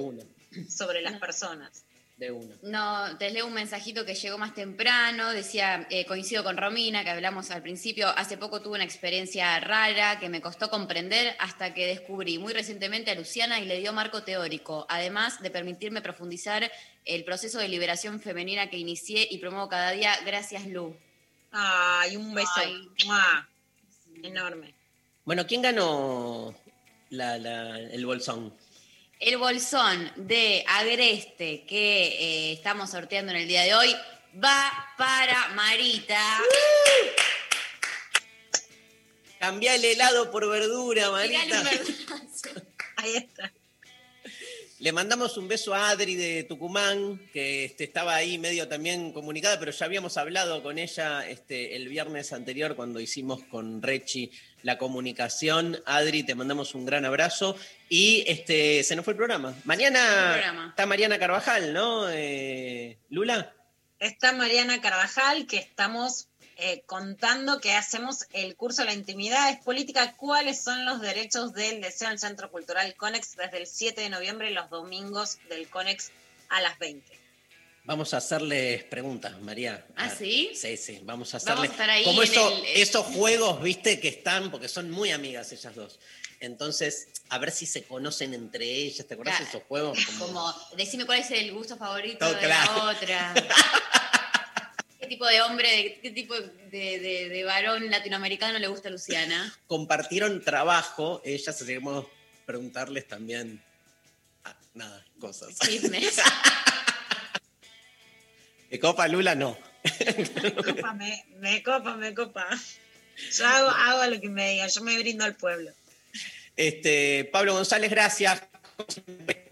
sobre las personas. De una. No, te leo un mensajito que llegó más temprano, decía, eh, coincido con Romina, que hablamos al principio, hace poco tuve una experiencia rara que me costó comprender hasta que descubrí muy recientemente a Luciana y le dio marco teórico, además de permitirme profundizar el proceso de liberación femenina que inicié y promuevo cada día. Gracias, Lu. Ay, un beso. ¡Mua! Enorme. Bueno, ¿quién ganó la- la- el bolsón? El bolsón de Agreste que eh, estamos sorteando en el día de hoy va para Marita. Cambia el helado por verdura, Marita. Ahí está. Le mandamos un beso a Adri de Tucumán, que este, estaba ahí medio también comunicada, pero ya habíamos hablado con ella este, el viernes anterior cuando hicimos con Rechi la comunicación. Adri, te mandamos un gran abrazo. Y este, se nos fue el programa. Mañana el programa. está Mariana Carvajal, ¿no? Eh, Lula. Está Mariana Carvajal, que estamos eh, contando que hacemos el curso La intimidad es política. ¿Cuáles son los derechos del deseo en el Centro Cultural Conex desde el 7 de noviembre, los domingos del Conex a las 20? Vamos a hacerles preguntas, María. ¿Ah, A sí? Sí, sí, vamos a Vamos hacerle. a estar ahí como el- el- esos juegos, viste, que están, porque son muy amigas ellas dos. Entonces, a ver si se conocen entre ellas. ¿Te acuerdas de esos juegos? Como- Como, decime cuál es el gusto favorito Oh, de claro. la otra. ¿Qué tipo de hombre, qué tipo de, de- de varón latinoamericano le gusta a Luciana? compartieron trabajo, ellas, así que vamos preguntarles también. ah, nada, cosas. Chismes. ¿De Copa Lula? No. Me copa, me, me copa, me copa. Yo hago, hago lo que me diga, yo me brindo al pueblo. Este, Pablo González, gracias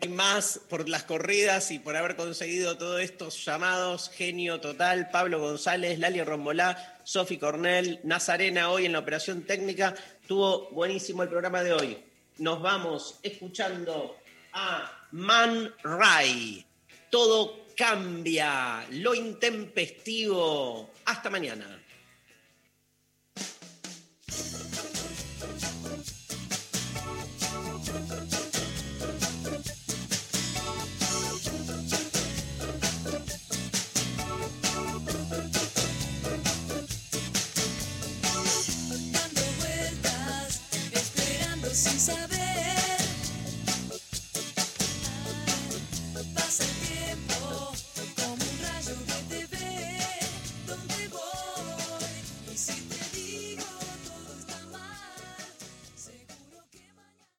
y más por las corridas y por haber conseguido todos estos llamados. Genio total. Pablo González, Lali Rombolá, Sofi Cornell, Nazarena hoy en la operación técnica. Tuvo buenísimo el programa de hoy. Nos vamos escuchando a Man Ray. Todo cambia, lo intempestivo. Hasta mañana.